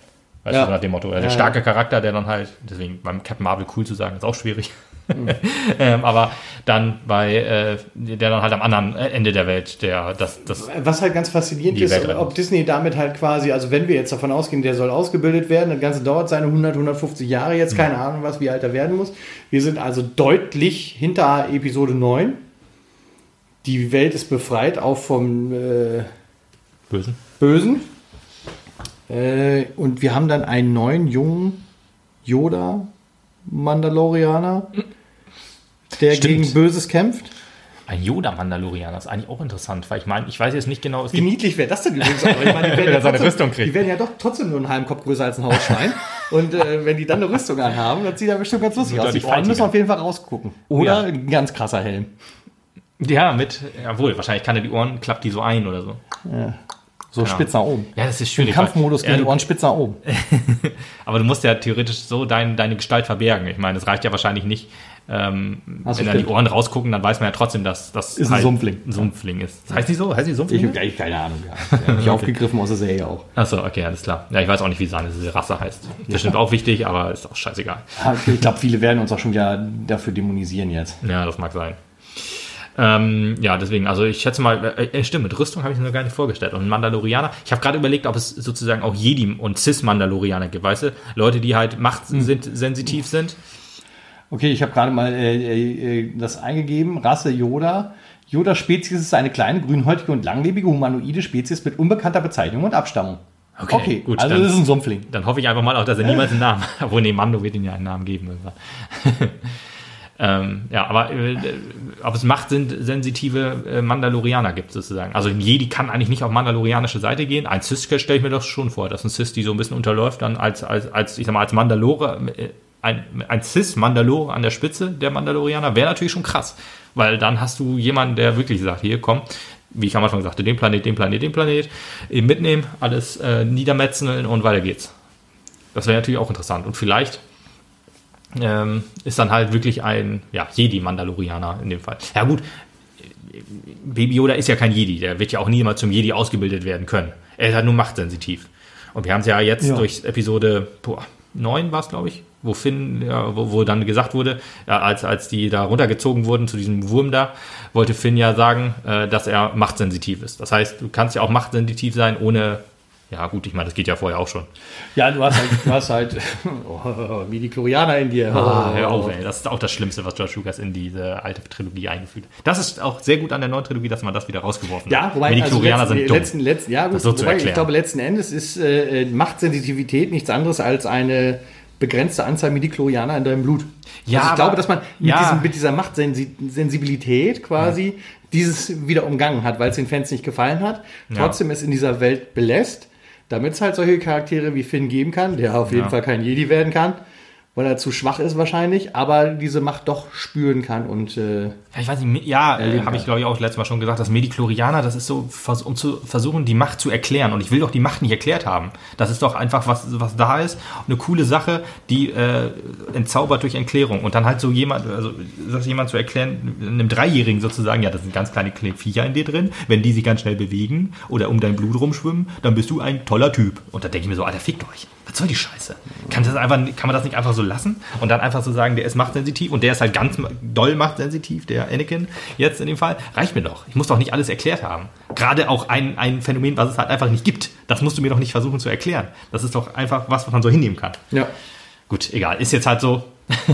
Weißt Ja. du, nach dem Motto. Der Ja, starke Charakter, der dann halt, deswegen beim Captain Marvel cool zu sagen, ist auch schwierig. ähm, aber dann bei, äh, der dann halt am anderen Ende der Welt, der das, das Was halt ganz faszinierend ist, Welt ob Disney damit halt quasi, also wenn wir jetzt davon ausgehen, der soll ausgebildet werden, das Ganze dauert seine 100, 150 Jahre jetzt, Mhm. keine Ahnung was, wie alt er werden muss. Wir sind also deutlich hinter Episode 9. Die Welt ist befreit, auch vom äh, Bösen. Bösen. Äh, und wir haben dann einen neuen, jungen Yoda-Mandalorianer, der Stimmt. gegen Böses kämpft. Ein Yoda-Mandalorianer ist eigentlich auch interessant, weil ich meine, ich weiß jetzt nicht genau, es Wie gibt niedlich wäre das denn übrigens? Aber ich meine, die, werden Wenn er seine trotzdem, Rüstung kriegt. die werden ja doch trotzdem nur einen halben Kopf größer als ein Hausschwein. Und äh, wenn die dann eine Rüstung anhaben, dann sieht er bestimmt ganz lustig aus. Die Ohren müssen auf jeden Fall rausgucken. Oder Ja. ein ganz krasser Helm. Ja, mit, jawohl, wahrscheinlich kann er die Ohren, klappt die so ein oder so. So Genau. spitz nach oben. Ja, das ist Im schwierig. Kampfmodus weil- gehen ja, die Ohren spitz nach oben. Aber du musst ja theoretisch so dein, deine Gestalt verbergen. Ich meine, es reicht ja wahrscheinlich nicht, ähm, Ach so, wenn da die. Ohren rausgucken, dann weiß man ja trotzdem, dass das Ist ein Sumpfling. ein Sumpfling ist. Das heißt nicht so? Heißt die Ich Sumpfling? habe eigentlich keine Ahnung. Ja, Nicht aufgegriffen aus der Serie auch. Achso, okay, alles klar. Ja, ich weiß auch nicht, wie seine Rasse heißt. Bestimmt auch wichtig, aber ist auch scheißegal. Ich glaube, viele werden uns auch schon wieder dafür dämonisieren jetzt. Ja, das mag sein. Ähm, ja, deswegen, also ich schätze mal, äh, äh, stimmt, mit Rüstung habe ich mir noch gar nicht vorgestellt. Und Mandalorianer, ich habe gerade überlegt, ob es sozusagen auch Jedi und Cis-Mandalorianer gibt, weißt du? Leute, die halt machtsensitiv sind. Okay, ich habe gerade mal äh, äh, das eingegeben. Rasse Yoda. Yoda-Spezies ist eine kleine, grünhäutige und langlebige humanoide Spezies mit unbekannter Bezeichnung und Abstammung. Okay, gut, Also dann- das ist ein Sumpfling. Dann hoffe ich einfach mal auch, dass er niemals einen Namen Obwohl, nee, Mando wird ihm ja einen Namen geben irgendwann. Ähm, ja, aber äh, ob es machtsensitive äh, Mandalorianer gibt, sozusagen. Also ein Jedi kann eigentlich nicht auf mandalorianische Seite gehen. Ein Cis stelle ich mir das schon vor, dass ein Cis die so ein bisschen unterläuft, dann als, als, als ich sag mal, als Mandalore, äh, ein, ein Cis-Mandalore an der Spitze der Mandalorianer wäre natürlich schon krass. Weil dann hast du jemanden, der wirklich sagt, hier komm, wie ich am Anfang sagte, den Planet, den Planet, den Planet, eben mitnehmen, alles äh, niedermetzeln und weiter geht's. Das wäre natürlich auch interessant. Und vielleicht ähm, ist dann halt wirklich ein ja, Jedi-Mandalorianer in dem Fall. Ja gut, Baby Yoda ist ja kein Jedi, der wird ja auch nie mal zum Jedi ausgebildet werden können. Er ist halt nur machtsensitiv. Und wir haben es ja jetzt ja. durch Episode boah, 9 war es, glaube ich, wo Finn, ja, wo, wo, dann gesagt wurde, ja, als, als die da runtergezogen wurden zu diesem Wurm da, wollte Finn ja sagen, äh, dass er machtsensitiv ist. Das heißt, du kannst ja auch machtsensitiv sein, ohne ja, gut, ich meine, das geht ja vorher auch schon. Ja, du hast halt, du hast halt oh, wie die Chlorianer in dir. Ah, hör auf, ey. Das ist auch das Schlimmste, was George Lucas in diese alte Trilogie eingeführt hat. Das ist auch sehr gut an der neuen Trilogie, dass man das wieder rausgeworfen ja, wobei, hat. Die Chlorianer also sind dumm. Letzten, letzten, ja, gut, so wobei, ich glaube, letzten Endes ist äh, Machtsensitivität nichts anderes als eine begrenzte Anzahl Midichlorianer in deinem Blut. Ja, also ich glaube, dass man mit, ja. diesem, mit dieser Machtsensibilität quasi ja. dieses wieder umgangen hat, weil es den Fans nicht gefallen hat. Trotzdem ja. es in dieser Welt belässt damit es halt solche Charaktere wie Finn geben kann, der auf jeden ja. Fall kein Jedi werden kann, weil er zu schwach ist wahrscheinlich, aber diese Macht doch spüren kann und äh, ja, ich weiß nicht, ja, äh, habe ich glaube ich auch letztes Mal schon gesagt, dass Mediklorianer, das ist so, um zu versuchen, die Macht zu erklären. Und ich will doch die Macht nicht erklärt haben. Das ist doch einfach was, was da ist, eine coole Sache, die äh, entzaubert durch Erklärung und dann halt so jemand, also das jemand zu erklären, einem Dreijährigen sozusagen, ja, das sind ganz kleine Viecher in dir drin, wenn die sich ganz schnell bewegen oder um dein Blut rumschwimmen, dann bist du ein toller Typ. Und da denke ich mir so, Alter, fickt euch. Was soll die Scheiße? Kann, das einfach, kann man das nicht einfach so lassen und dann einfach so sagen, der ist machtsensitiv und der ist halt ganz doll machtsensitiv, der Anakin jetzt in dem Fall? Reicht mir doch. Ich muss doch nicht alles erklärt haben. Gerade auch ein, ein Phänomen, was es halt einfach nicht gibt. Das musst du mir doch nicht versuchen zu erklären. Das ist doch einfach was, was man so hinnehmen kann. Ja. Gut, egal. Ist jetzt halt so.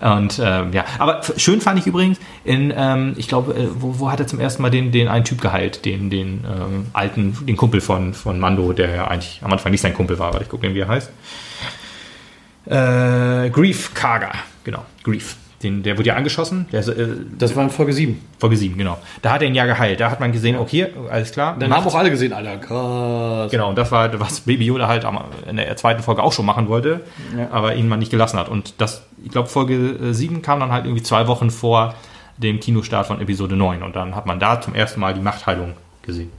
Und ähm, ja, aber schön fand ich übrigens, in, ähm, ich glaube, äh, wo, wo hat er zum ersten Mal den, den einen Typ geheilt, den, den ähm, alten, den Kumpel von, von Mando, der ja eigentlich am Anfang nicht sein Kumpel war, weil ich gucke, wie er heißt. Äh, Grief Karga, genau, Grief. Den, der wurde ja angeschossen. Der, äh, das war in Folge 7. Folge 7, genau. Da hat er ihn ja geheilt. Da hat man gesehen, okay, alles klar. Dann haben auch alle gesehen, Alter, krass. Genau, und das war, was Baby Yoda halt in der zweiten Folge auch schon machen wollte, ja. aber ihn mal nicht gelassen hat. Und das, ich glaube, Folge 7 kam dann halt irgendwie zwei Wochen vor dem Kinostart von Episode 9. Und dann hat man da zum ersten Mal die Machtheilung gesehen.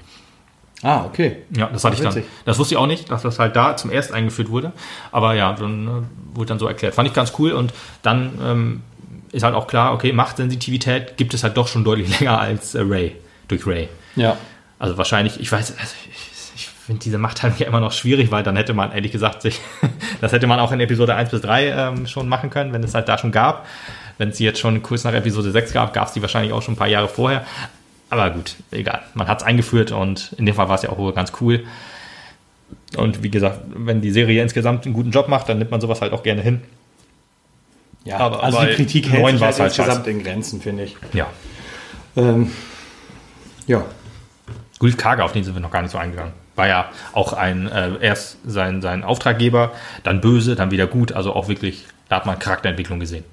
Ah, okay. Ja, das hatte ich dann. Das wusste ich auch nicht, dass das halt da zum ersten eingeführt wurde. Aber ja, dann äh, wurde dann so erklärt. Fand ich ganz cool. Und dann ähm, ist halt auch klar, okay, Machtsensitivität gibt es halt doch schon deutlich länger als äh, Ray, durch Ray. Ja. Also wahrscheinlich, ich weiß, also ich, ich finde diese Machtteilung ja immer noch schwierig, weil dann hätte man ehrlich gesagt sich, das hätte man auch in Episode 1 bis 3 ähm, schon machen können, wenn es halt da schon gab. Wenn es sie jetzt schon kurz nach Episode 6 gab, gab es die wahrscheinlich auch schon ein paar Jahre vorher. Aber gut, egal. Man hat es eingeführt und in dem Fall war es ja auch ganz cool. Und wie gesagt, wenn die Serie insgesamt einen guten Job macht, dann nimmt man sowas halt auch gerne hin. Ja, aber, also die Kritik hält sich halt insgesamt scheiße. in Grenzen, finde ich. Ja. Ähm, ja. Gulf Kager, auf den sind wir noch gar nicht so eingegangen. War ja auch ein, äh, erst sein, sein Auftraggeber, dann böse, dann wieder gut. Also auch wirklich, da hat man Charakterentwicklung gesehen.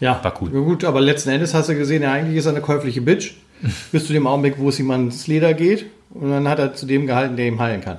Ja, war cool. Gut, aber letzten Endes hast du gesehen, ja, eigentlich ist er eine käufliche Bitch. bis zu dem Augenblick, wo es ihm ans Leder geht. Und dann hat er zu dem gehalten, der ihm heilen kann.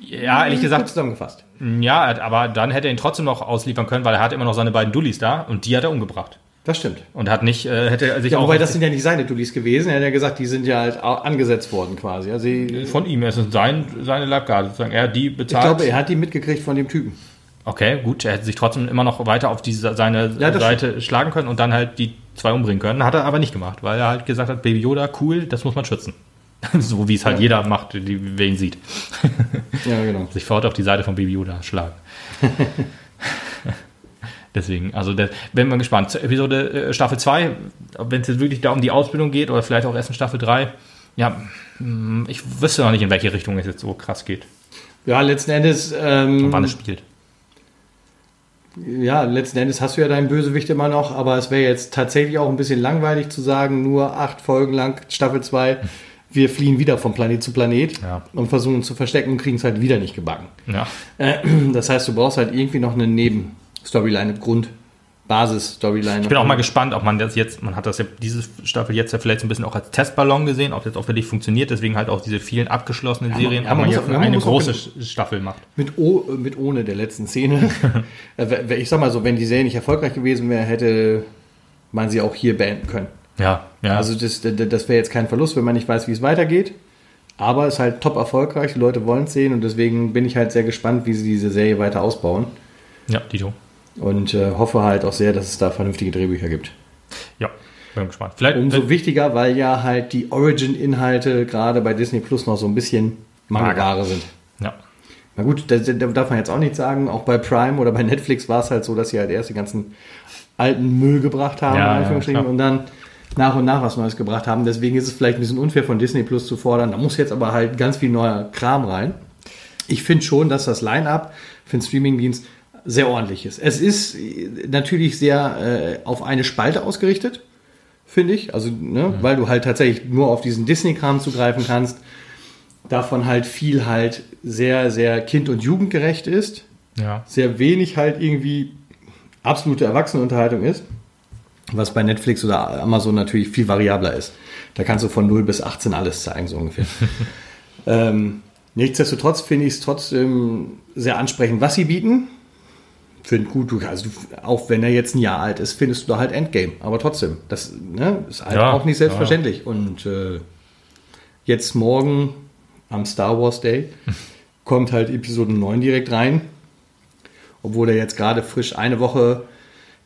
Ja, ehrlich gesagt. Zusammengefasst. Ja, aber dann hätte er ihn trotzdem noch ausliefern können, weil er hat immer noch seine beiden Dullis da und die hat er umgebracht. Das stimmt. Und hat nicht, äh, hätte sich ja, auch. Wobei das sind ja nicht seine Dullis gewesen. Er hat ja gesagt, die sind ja halt angesetzt worden quasi. Also von ihm, es ist sein, seine Leibgarde. Sozusagen. Er hat die bezahlt. Ich glaube, er hat die mitgekriegt von dem Typen. Okay, gut. Er hätte sich trotzdem immer noch weiter auf diese, seine ja, Seite stimmt. schlagen können und dann halt die zwei umbringen können. Hat er aber nicht gemacht, weil er halt gesagt hat, Baby Yoda, cool, das muss man schützen. so wie es halt ja. jeder macht, die, wer ihn sieht. ja, genau. Sich fort auf die Seite von Baby Yoda schlagen. Deswegen, also der, bin mal gespannt. Episode äh, Staffel 2, wenn es jetzt wirklich da um die Ausbildung geht oder vielleicht auch erst in Staffel 3, ja, mm, ich wüsste noch nicht, in welche Richtung es jetzt so krass geht. Ja, letzten Endes. Ähm, Und wann es spielt. Ja, letzten Endes hast du ja deinen Bösewicht immer noch, aber es wäre jetzt tatsächlich auch ein bisschen langweilig zu sagen, nur acht Folgen lang Staffel 2 wir fliehen wieder von Planet zu Planet ja. und versuchen uns zu verstecken und kriegen es halt wieder nicht gebacken. Ja. Äh, das heißt, du brauchst halt irgendwie noch eine Nebenstoryline, Grund, Basis-Storyline. Ich bin auch mal gespannt, ob man das jetzt, man hat das ja diese Staffel jetzt ja vielleicht so ein bisschen auch als Testballon gesehen, ob das jetzt auch wirklich funktioniert, deswegen halt auch diese vielen abgeschlossenen Ja, Serien, ja, aber man man hier auch- eine große gen- Staffel macht. Mit, o, mit ohne der letzten Szene. Äh, ich sag mal so, wenn die Serie nicht erfolgreich gewesen wäre, hätte man sie auch hier beenden können. Ja, ja. Also das, das wäre jetzt kein Verlust, wenn man nicht weiß, wie es weitergeht. Aber es ist halt top erfolgreich, die Leute wollen es sehen und deswegen bin ich halt sehr gespannt, wie sie diese Serie weiter ausbauen. ja, Dito. Und äh, hoffe halt auch sehr, dass es da vernünftige Drehbücher gibt. Ja, bin gespannt. Vielleicht, Umso wichtiger, weil ja halt die Origin-Inhalte gerade bei Disney Plus noch so ein bisschen Mangelware sind. ja. Na gut, da, da darf man jetzt auch nicht sagen. Auch bei Prime oder bei Netflix war es halt so, dass sie halt erst die ganzen alten Müll gebracht haben, Ja, in Anführungsstrichen, klar. und dann nach und nach was Neues gebracht haben. Deswegen ist es vielleicht ein bisschen unfair von Disney Plus zu fordern. Da muss jetzt aber halt ganz viel neuer Kram rein. Ich finde schon, dass das Line-Up für den Streamingdienst sehr ordentlich ist. Es ist äh, natürlich sehr äh, auf eine Spalte ausgerichtet, finde ich. Also, ne, Mhm. weil du halt tatsächlich nur auf diesen Disney-Kram zugreifen kannst. Davon halt viel halt sehr, sehr kind- und jugendgerecht ist. Ja. Sehr wenig halt irgendwie absolute Erwachsenenunterhaltung ist. Was bei Netflix oder Amazon natürlich viel variabler ist. Da kannst du von 0 bis 18 alles zeigen, so ungefähr. ähm, nichtsdestotrotz finde ich es trotzdem sehr ansprechend, was sie bieten. Finde gut, du, also auch wenn er jetzt ein Jahr alt ist, findest du da halt Endgame. Aber trotzdem, das ne, ist halt Ja, auch nicht selbstverständlich. Und äh, jetzt morgen am Star Wars Day kommt halt Episode 9 direkt rein. Obwohl er jetzt gerade frisch eine Woche,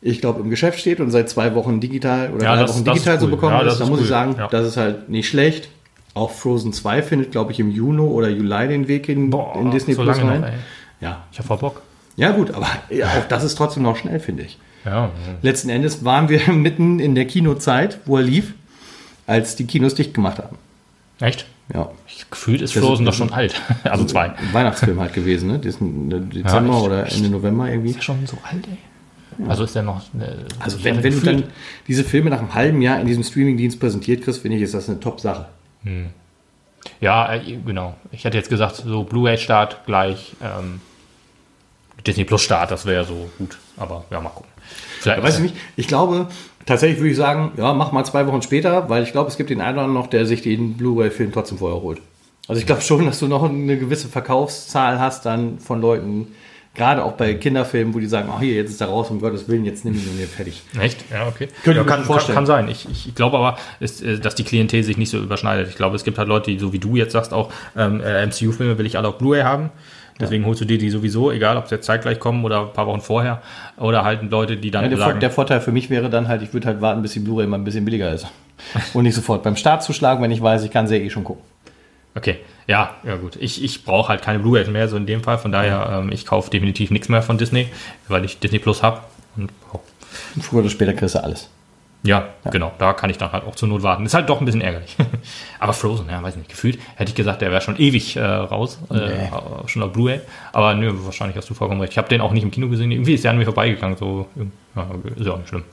ich glaube, im Geschäft steht und seit zwei Wochen digital oder Ja, drei das- Wochen digital so cool. bekommen Ja, ist. Da ist muss ich cool. sagen, Ja. das ist halt nicht schlecht. Auch Frozen 2 findet, glaube ich, im Juni oder Juli den Weg in, Boah, in Disney so Plus rein. noch, ja. Ich hab voll Bock. ja, gut, aber ja, auch das ist trotzdem noch schnell, finde ich. Ja. Letzten Endes waren wir mitten in der Kinozeit, wo er lief, als die Kinos dicht gemacht haben. Echt? Ja. Gefühlt ist Frozen doch schon alt. Also zwei. Weihnachtsfilm halt gewesen, ne? Dezember echt? oder Ende November irgendwie. Ist der schon so alt, ey? Also ist der noch. äh, Also wenn, hatte wenn du dann diese Filme nach einem halben Jahr in diesem Streamingdienst präsentiert kriegst, finde ich, ist das eine Top-Sache. Ja, äh, genau. Ich hätte jetzt gesagt, so Blu-ray-Start gleich ähm, Disney Plus Start, das wäre so gut. Aber ja, mal gucken. Vielleicht, Weiß ich nicht. Ich glaube, tatsächlich würde ich sagen, ja, mach mal zwei Wochen später, weil ich glaube, es gibt den einen oder anderen noch, der sich den Blu-ray-Film trotzdem vorher holt. Also ich glaube schon, dass du noch eine gewisse Verkaufszahl hast dann von Leuten, gerade auch bei Kinderfilmen, wo die sagen, ach hier, jetzt ist er raus, um Gottes Willen, jetzt nimm ihn und fertig. Echt? Ja, okay. Könnte ja, kann, kann, vorstellen. kann sein. Ich, ich, ich glaube aber, ist, äh, dass die Klientel sich nicht so überschneidet. Ich glaube, es gibt halt Leute, die, so wie du jetzt sagst, auch ähm, äh, MCU-Filme will ich alle auf Blu-ray haben. Deswegen holst du dir die sowieso, egal ob sie jetzt zeitgleich kommen oder ein paar Wochen vorher. Oder halt Leute, die dann Ja, der, sagen, der Vorteil für mich wäre dann halt, ich würde halt warten, bis die Blu-ray mal ein bisschen billiger ist. Und nicht sofort beim Start zuschlagen, wenn ich weiß, ich kann sie ja eh schon gucken. Okay, ja, ja gut. Ich, ich brauche halt keine Blu-ray mehr, so in dem Fall. Von daher, ähm, ich kaufe definitiv nichts mehr von Disney, weil ich Disney Plus habe. Oh, Früher oder später kriegst du alles. Ja, genau. Da kann ich dann halt auch zur Not warten. Ist halt doch ein bisschen ärgerlich. Aber Frozen, ja, weiß nicht. Gefühlt hätte ich gesagt, der wäre schon ewig äh, raus. Äh, Nee. Schon auf Blu-ray. Aber nö, wahrscheinlich hast du vollkommen recht. Ich habe den auch nicht im Kino gesehen. Irgendwie ist der an mir vorbeigegangen. So, ja, ist ja auch nicht schlimm.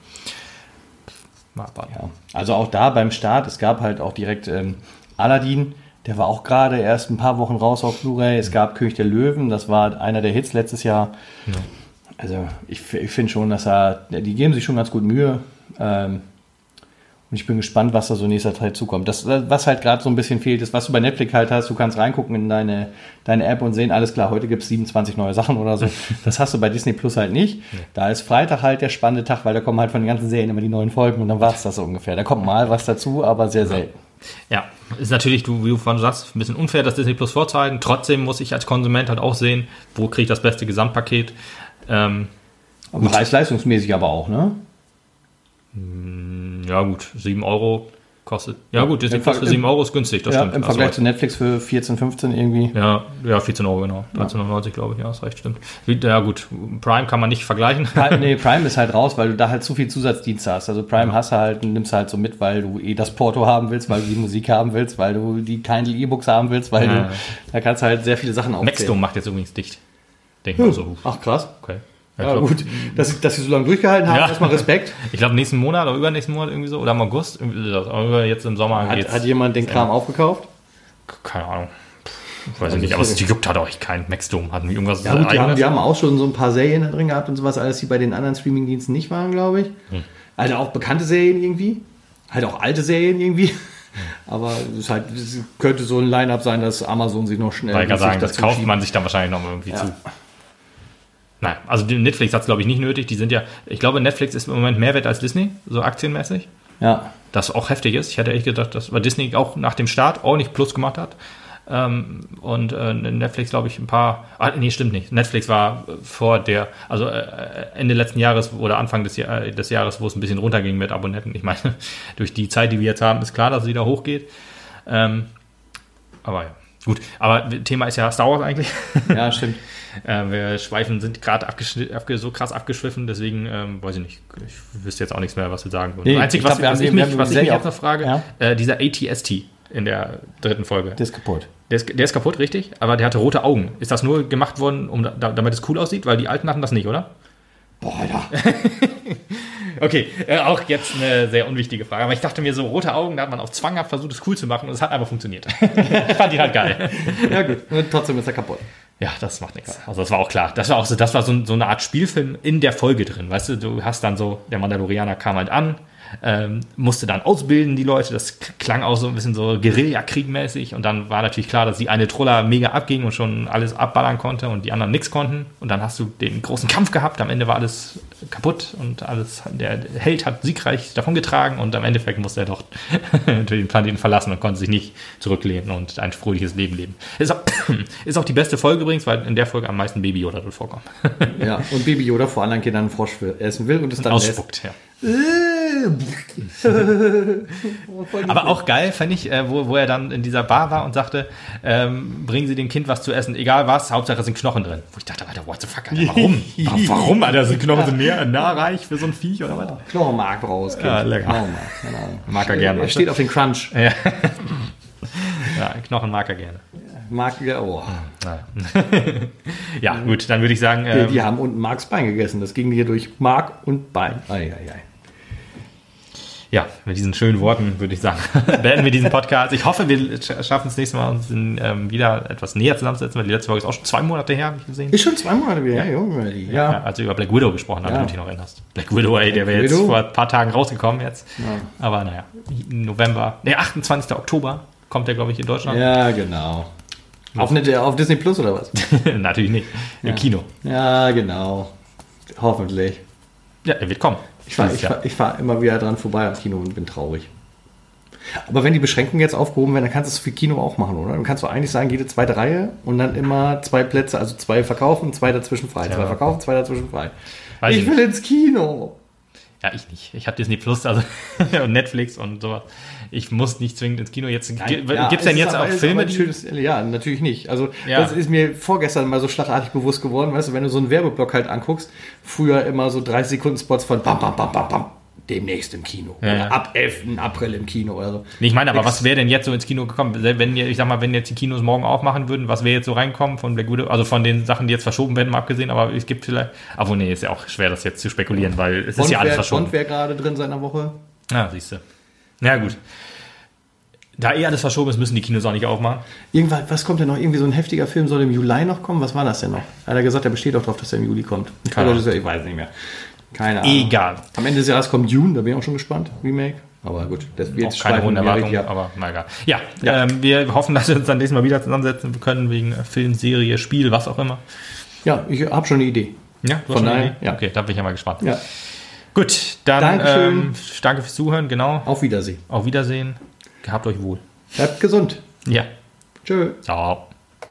Mal. Ja. Also auch da beim Start, es gab halt auch direkt ähm, Aladdin, der war auch gerade erst ein paar Wochen raus auf Blu-ray. Es gab König der Löwen, das war einer der Hits letztes Jahr. Also ich, ich finde schon, dass er, die geben sich schon ganz gut Mühe. Ähm, und ich bin gespannt, was da so nächster Zeit zukommt. Das, was halt gerade so ein bisschen fehlt, ist, was du bei Netflix halt hast, du kannst reingucken in deine, deine App und sehen, alles klar, heute gibt es 27 neue Sachen oder so. Das hast du bei Disney Plus halt nicht. Da ist Freitag halt der spannende Tag, weil da kommen halt von den ganzen Serien immer die neuen Folgen und dann war es das so ungefähr. Da kommt mal was dazu, aber sehr selten. Ja, ist natürlich, du, wie du vorhin sagst, ein bisschen unfair, das Disney Plus vorzeigen. Trotzdem muss ich als Konsument halt auch sehen, wo kriege ich das beste Gesamtpaket. Ähm, Preis-leistungsmäßig aber auch, ne? ja gut, 7 Euro kostet. Ja gut, Disney Plus für 7 Euro ist günstig, das Ja, stimmt. Im du Vergleich recht. zu Netflix für 14, 15 irgendwie. Ja, ja, 14 Euro, genau. 13,99 glaube ich, ja, das recht, stimmt. Ja gut, Prime kann man nicht vergleichen. Prime, nee, Prime ist halt raus, weil du da halt zu viel Zusatzdienste hast. Also Prime hast du halt, nimmst du halt so mit, weil du eh das Porto haben willst, weil du die Musik haben willst, weil du die Kindle E-Books haben willst, weil Ja. du, da kannst du halt sehr viele Sachen aufzählen. Maxdome macht jetzt übrigens dicht. Denke ich mal so. Ach krass. Okay. Ja, ich glaub- gut, dass, dass sie so lange durchgehalten haben, Ja. erstmal Respekt. Ich glaube nächsten Monat oder übernächsten Monat irgendwie so, oder im August, aber jetzt im Sommer Hat, geht's. hat jemand den Kram aufgekauft? Keine Ahnung. Weiß ich nicht, aber es juckt halt euch kein Maxdome. Hatten wir irgendwas Ja, gut, die, haben, die haben auch schon so ein paar Serien da drin gehabt und sowas, alles, die bei den anderen Streamingdiensten nicht waren, glaube ich. Hm. Also auch bekannte Serien irgendwie. Halt auch alte Serien irgendwie. Hm. Aber es, ist halt, es könnte so ein Line-Up sein, dass Amazon sich noch schnell. Weil ich sagen, das kauft man sich dann wahrscheinlich noch mal irgendwie Ja. zu. Nein, also Netflix hat es, glaube ich, nicht nötig. Die sind ja, ich glaube, Netflix ist im Moment mehr wert als Disney, so aktienmäßig. Ja. Das auch heftig ist. Ich hätte echt gedacht, dass weil Disney auch nach dem Start ordentlich Plus gemacht hat. Ähm, und äh, Netflix, glaube ich, ein paar. Ah, nee, stimmt nicht. Netflix war äh, vor der, also äh, Ende letzten Jahres oder Anfang des, Jahr, äh, des Jahres, wo es ein bisschen runterging mit Abonnenten. Ich meine, durch die Zeit, die wir jetzt haben, ist klar, dass es wieder hochgeht. Ähm, aber ja. Gut, aber Thema ist ja Star Wars eigentlich. Ja, stimmt. Äh, wir schweifen, sind gerade so krass abgeschwiffen, deswegen ähm, weiß ich nicht. Ich wüsste jetzt auch nichts mehr, was wir sagen würden. Nee, Einzig, ich was, was ich mich, was ich mich auch- jetzt noch frage, Ja. äh, dieser ATST in der dritten Folge. Der ist kaputt. Der ist, der ist kaputt, richtig? Aber der hatte rote Augen. Ist das nur gemacht worden, um, da, damit es cool aussieht? Weil die Alten hatten das nicht, oder? Boah, ja. Okay, äh, auch jetzt eine sehr unwichtige Frage. Aber ich dachte mir so, rote Augen, da hat man auch zwanghaft versucht, es cool zu machen und es hat einfach funktioniert. Fand ich halt geil. ja, gut. Und trotzdem ist er kaputt. Ja, das macht nichts. Also das war auch klar. Das war auch so, das war so, so eine Art Spielfilm in der Folge drin. Weißt du, du hast dann so, der Mandalorianer kam halt an, ähm, musste dann ausbilden, die Leute. Das klang auch so ein bisschen so Guerillakriegmäßig. Und dann war natürlich klar, dass die eine Troller mega abging und schon alles abballern konnte und die anderen nichts konnten. Und dann hast du den großen Kampf gehabt. Am Ende war alles kaputt und alles, der Held hat siegreich davongetragen und am Endeffekt musste er doch den Planeten verlassen und konnte sich nicht zurücklehnen und ein fröhliches Leben leben. Ist auch, ist auch die beste Folge übrigens, weil in der Folge am meisten Baby Yoda drin vorkommt. Ja. Und Baby Yoda vor anderen Kindern einen Frosch will- essen will und es dann lässt. Ausspuckt, ja. Aber auch geil fand ich, äh, wo, wo er dann in dieser Bar war und sagte, ähm, bringen Sie dem Kind was zu essen, egal was, Hauptsache sind Knochen drin. Wo ich dachte, Alter, what the fuck, Alter, warum? Wa- warum, Alter, sind Knochen so näher, nahreich für so ein Viech oder was? Knochenmark raus. Kind. Ja, lecker. Knochenmark, keine Ahnung. Mag er gerne. Er steht auf den Crunch. Ja. ja, Knochen mag er gerne. Mark, oh. Ja, gut, dann würde ich sagen, Die, ähm, die haben unten Marks Bein gegessen. Das ging hier durch Mark und Bein. Ei, ei, ei. Ja, mit diesen schönen Worten würde ich sagen, beenden wir diesen Podcast. Ich hoffe, wir sch- schaffen es nächstes Mal, uns in, ähm, wieder etwas näher zusammenzusetzen, weil die letzte Folge ist auch schon zwei Monate her, habe ich gesehen. Ist schon zwei Monate wieder, ja, Junge. Ja. Ja, als wir über Black Widow gesprochen haben, Ja. wenn du dich noch erinnerst. Black Widow, ey, der wäre jetzt vor ein paar Tagen rausgekommen jetzt. Aber naja, November, der 28. Oktober kommt der, glaube ich, in Deutschland. ja, genau. Auf, eine, auf Disney Plus oder was? Natürlich nicht. Im Kino. Ja, genau. Hoffentlich. Ja, er wird kommen. Ich fahre fahr, fahr immer wieder dran vorbei am Kino und bin traurig. Aber wenn die Beschränkungen jetzt aufgehoben werden, dann kannst du es für Kino auch machen, oder? Dann kannst du eigentlich sagen, jede zweite Reihe und dann immer zwei Plätze, also zwei verkaufen, zwei dazwischen frei. Zwei verkaufen, zwei dazwischen frei. Weiß ich will ins Kino. Ja, ich nicht. Ich habe Disney Plus also und Netflix und sowas. Ich muss nicht zwingend ins Kino. Jetzt Ja, gibt es denn jetzt ist aber- auch ist Filme, die. schönes, ja, natürlich nicht. Also Ja. das ist mir vorgestern mal so schlagartig bewusst geworden, weißt du, wenn du so einen Werbeblock halt anguckst, früher immer so 30 Sekunden Spots von bam, bam, bam, bam, bam, demnächst im Kino. Ja, oder ja. ab 11. April im Kino oder so. Nee, ich meine, aber Nix. was wäre denn jetzt so ins Kino gekommen? Wenn ich sag mal, wenn jetzt die Kinos morgen aufmachen würden, was wäre jetzt so reinkommen von Black Widow? Also von den Sachen, die jetzt verschoben werden, mal abgesehen, aber es gibt vielleicht. Aber nee, ist ja auch schwer, das jetzt zu spekulieren, weil es ist Bond ja alles wär- verschoben. Bond wäre gerade drin seiner Woche. Ja, siehst du. Na gut. Da eh alles verschoben ist, müssen die Kinos auch nicht aufmachen. Irgendwann, was kommt denn noch? Irgendwie so ein heftiger Film soll im Juli noch kommen? Was war das denn noch? Hat er gesagt, er besteht auch darauf, dass er im Juli kommt. Keine er- Ich weiß nicht mehr. Keine Ahnung. Egal. Am Ende des Jahres kommt Dune, da bin ich auch schon gespannt. Remake. Aber gut, das wird Auch keine richtig ab. aber na egal. Ja, Ähm, wir hoffen, dass wir uns dann nächstes Mal wieder zusammensetzen können, wegen Film, Serie, Spiel, was auch immer. Ja, ich habe schon eine Idee. Ja, du Von hast schon eine Idee? ja. Okay, da bin ich ja mal gespannt. Ja, Gut, dann Dankeschön. ähm, danke fürs Zuhören, genau. auf Wiedersehen. Auf Wiedersehen. Gehabt euch wohl. Bleibt gesund. Ja. Tschö. Ciao.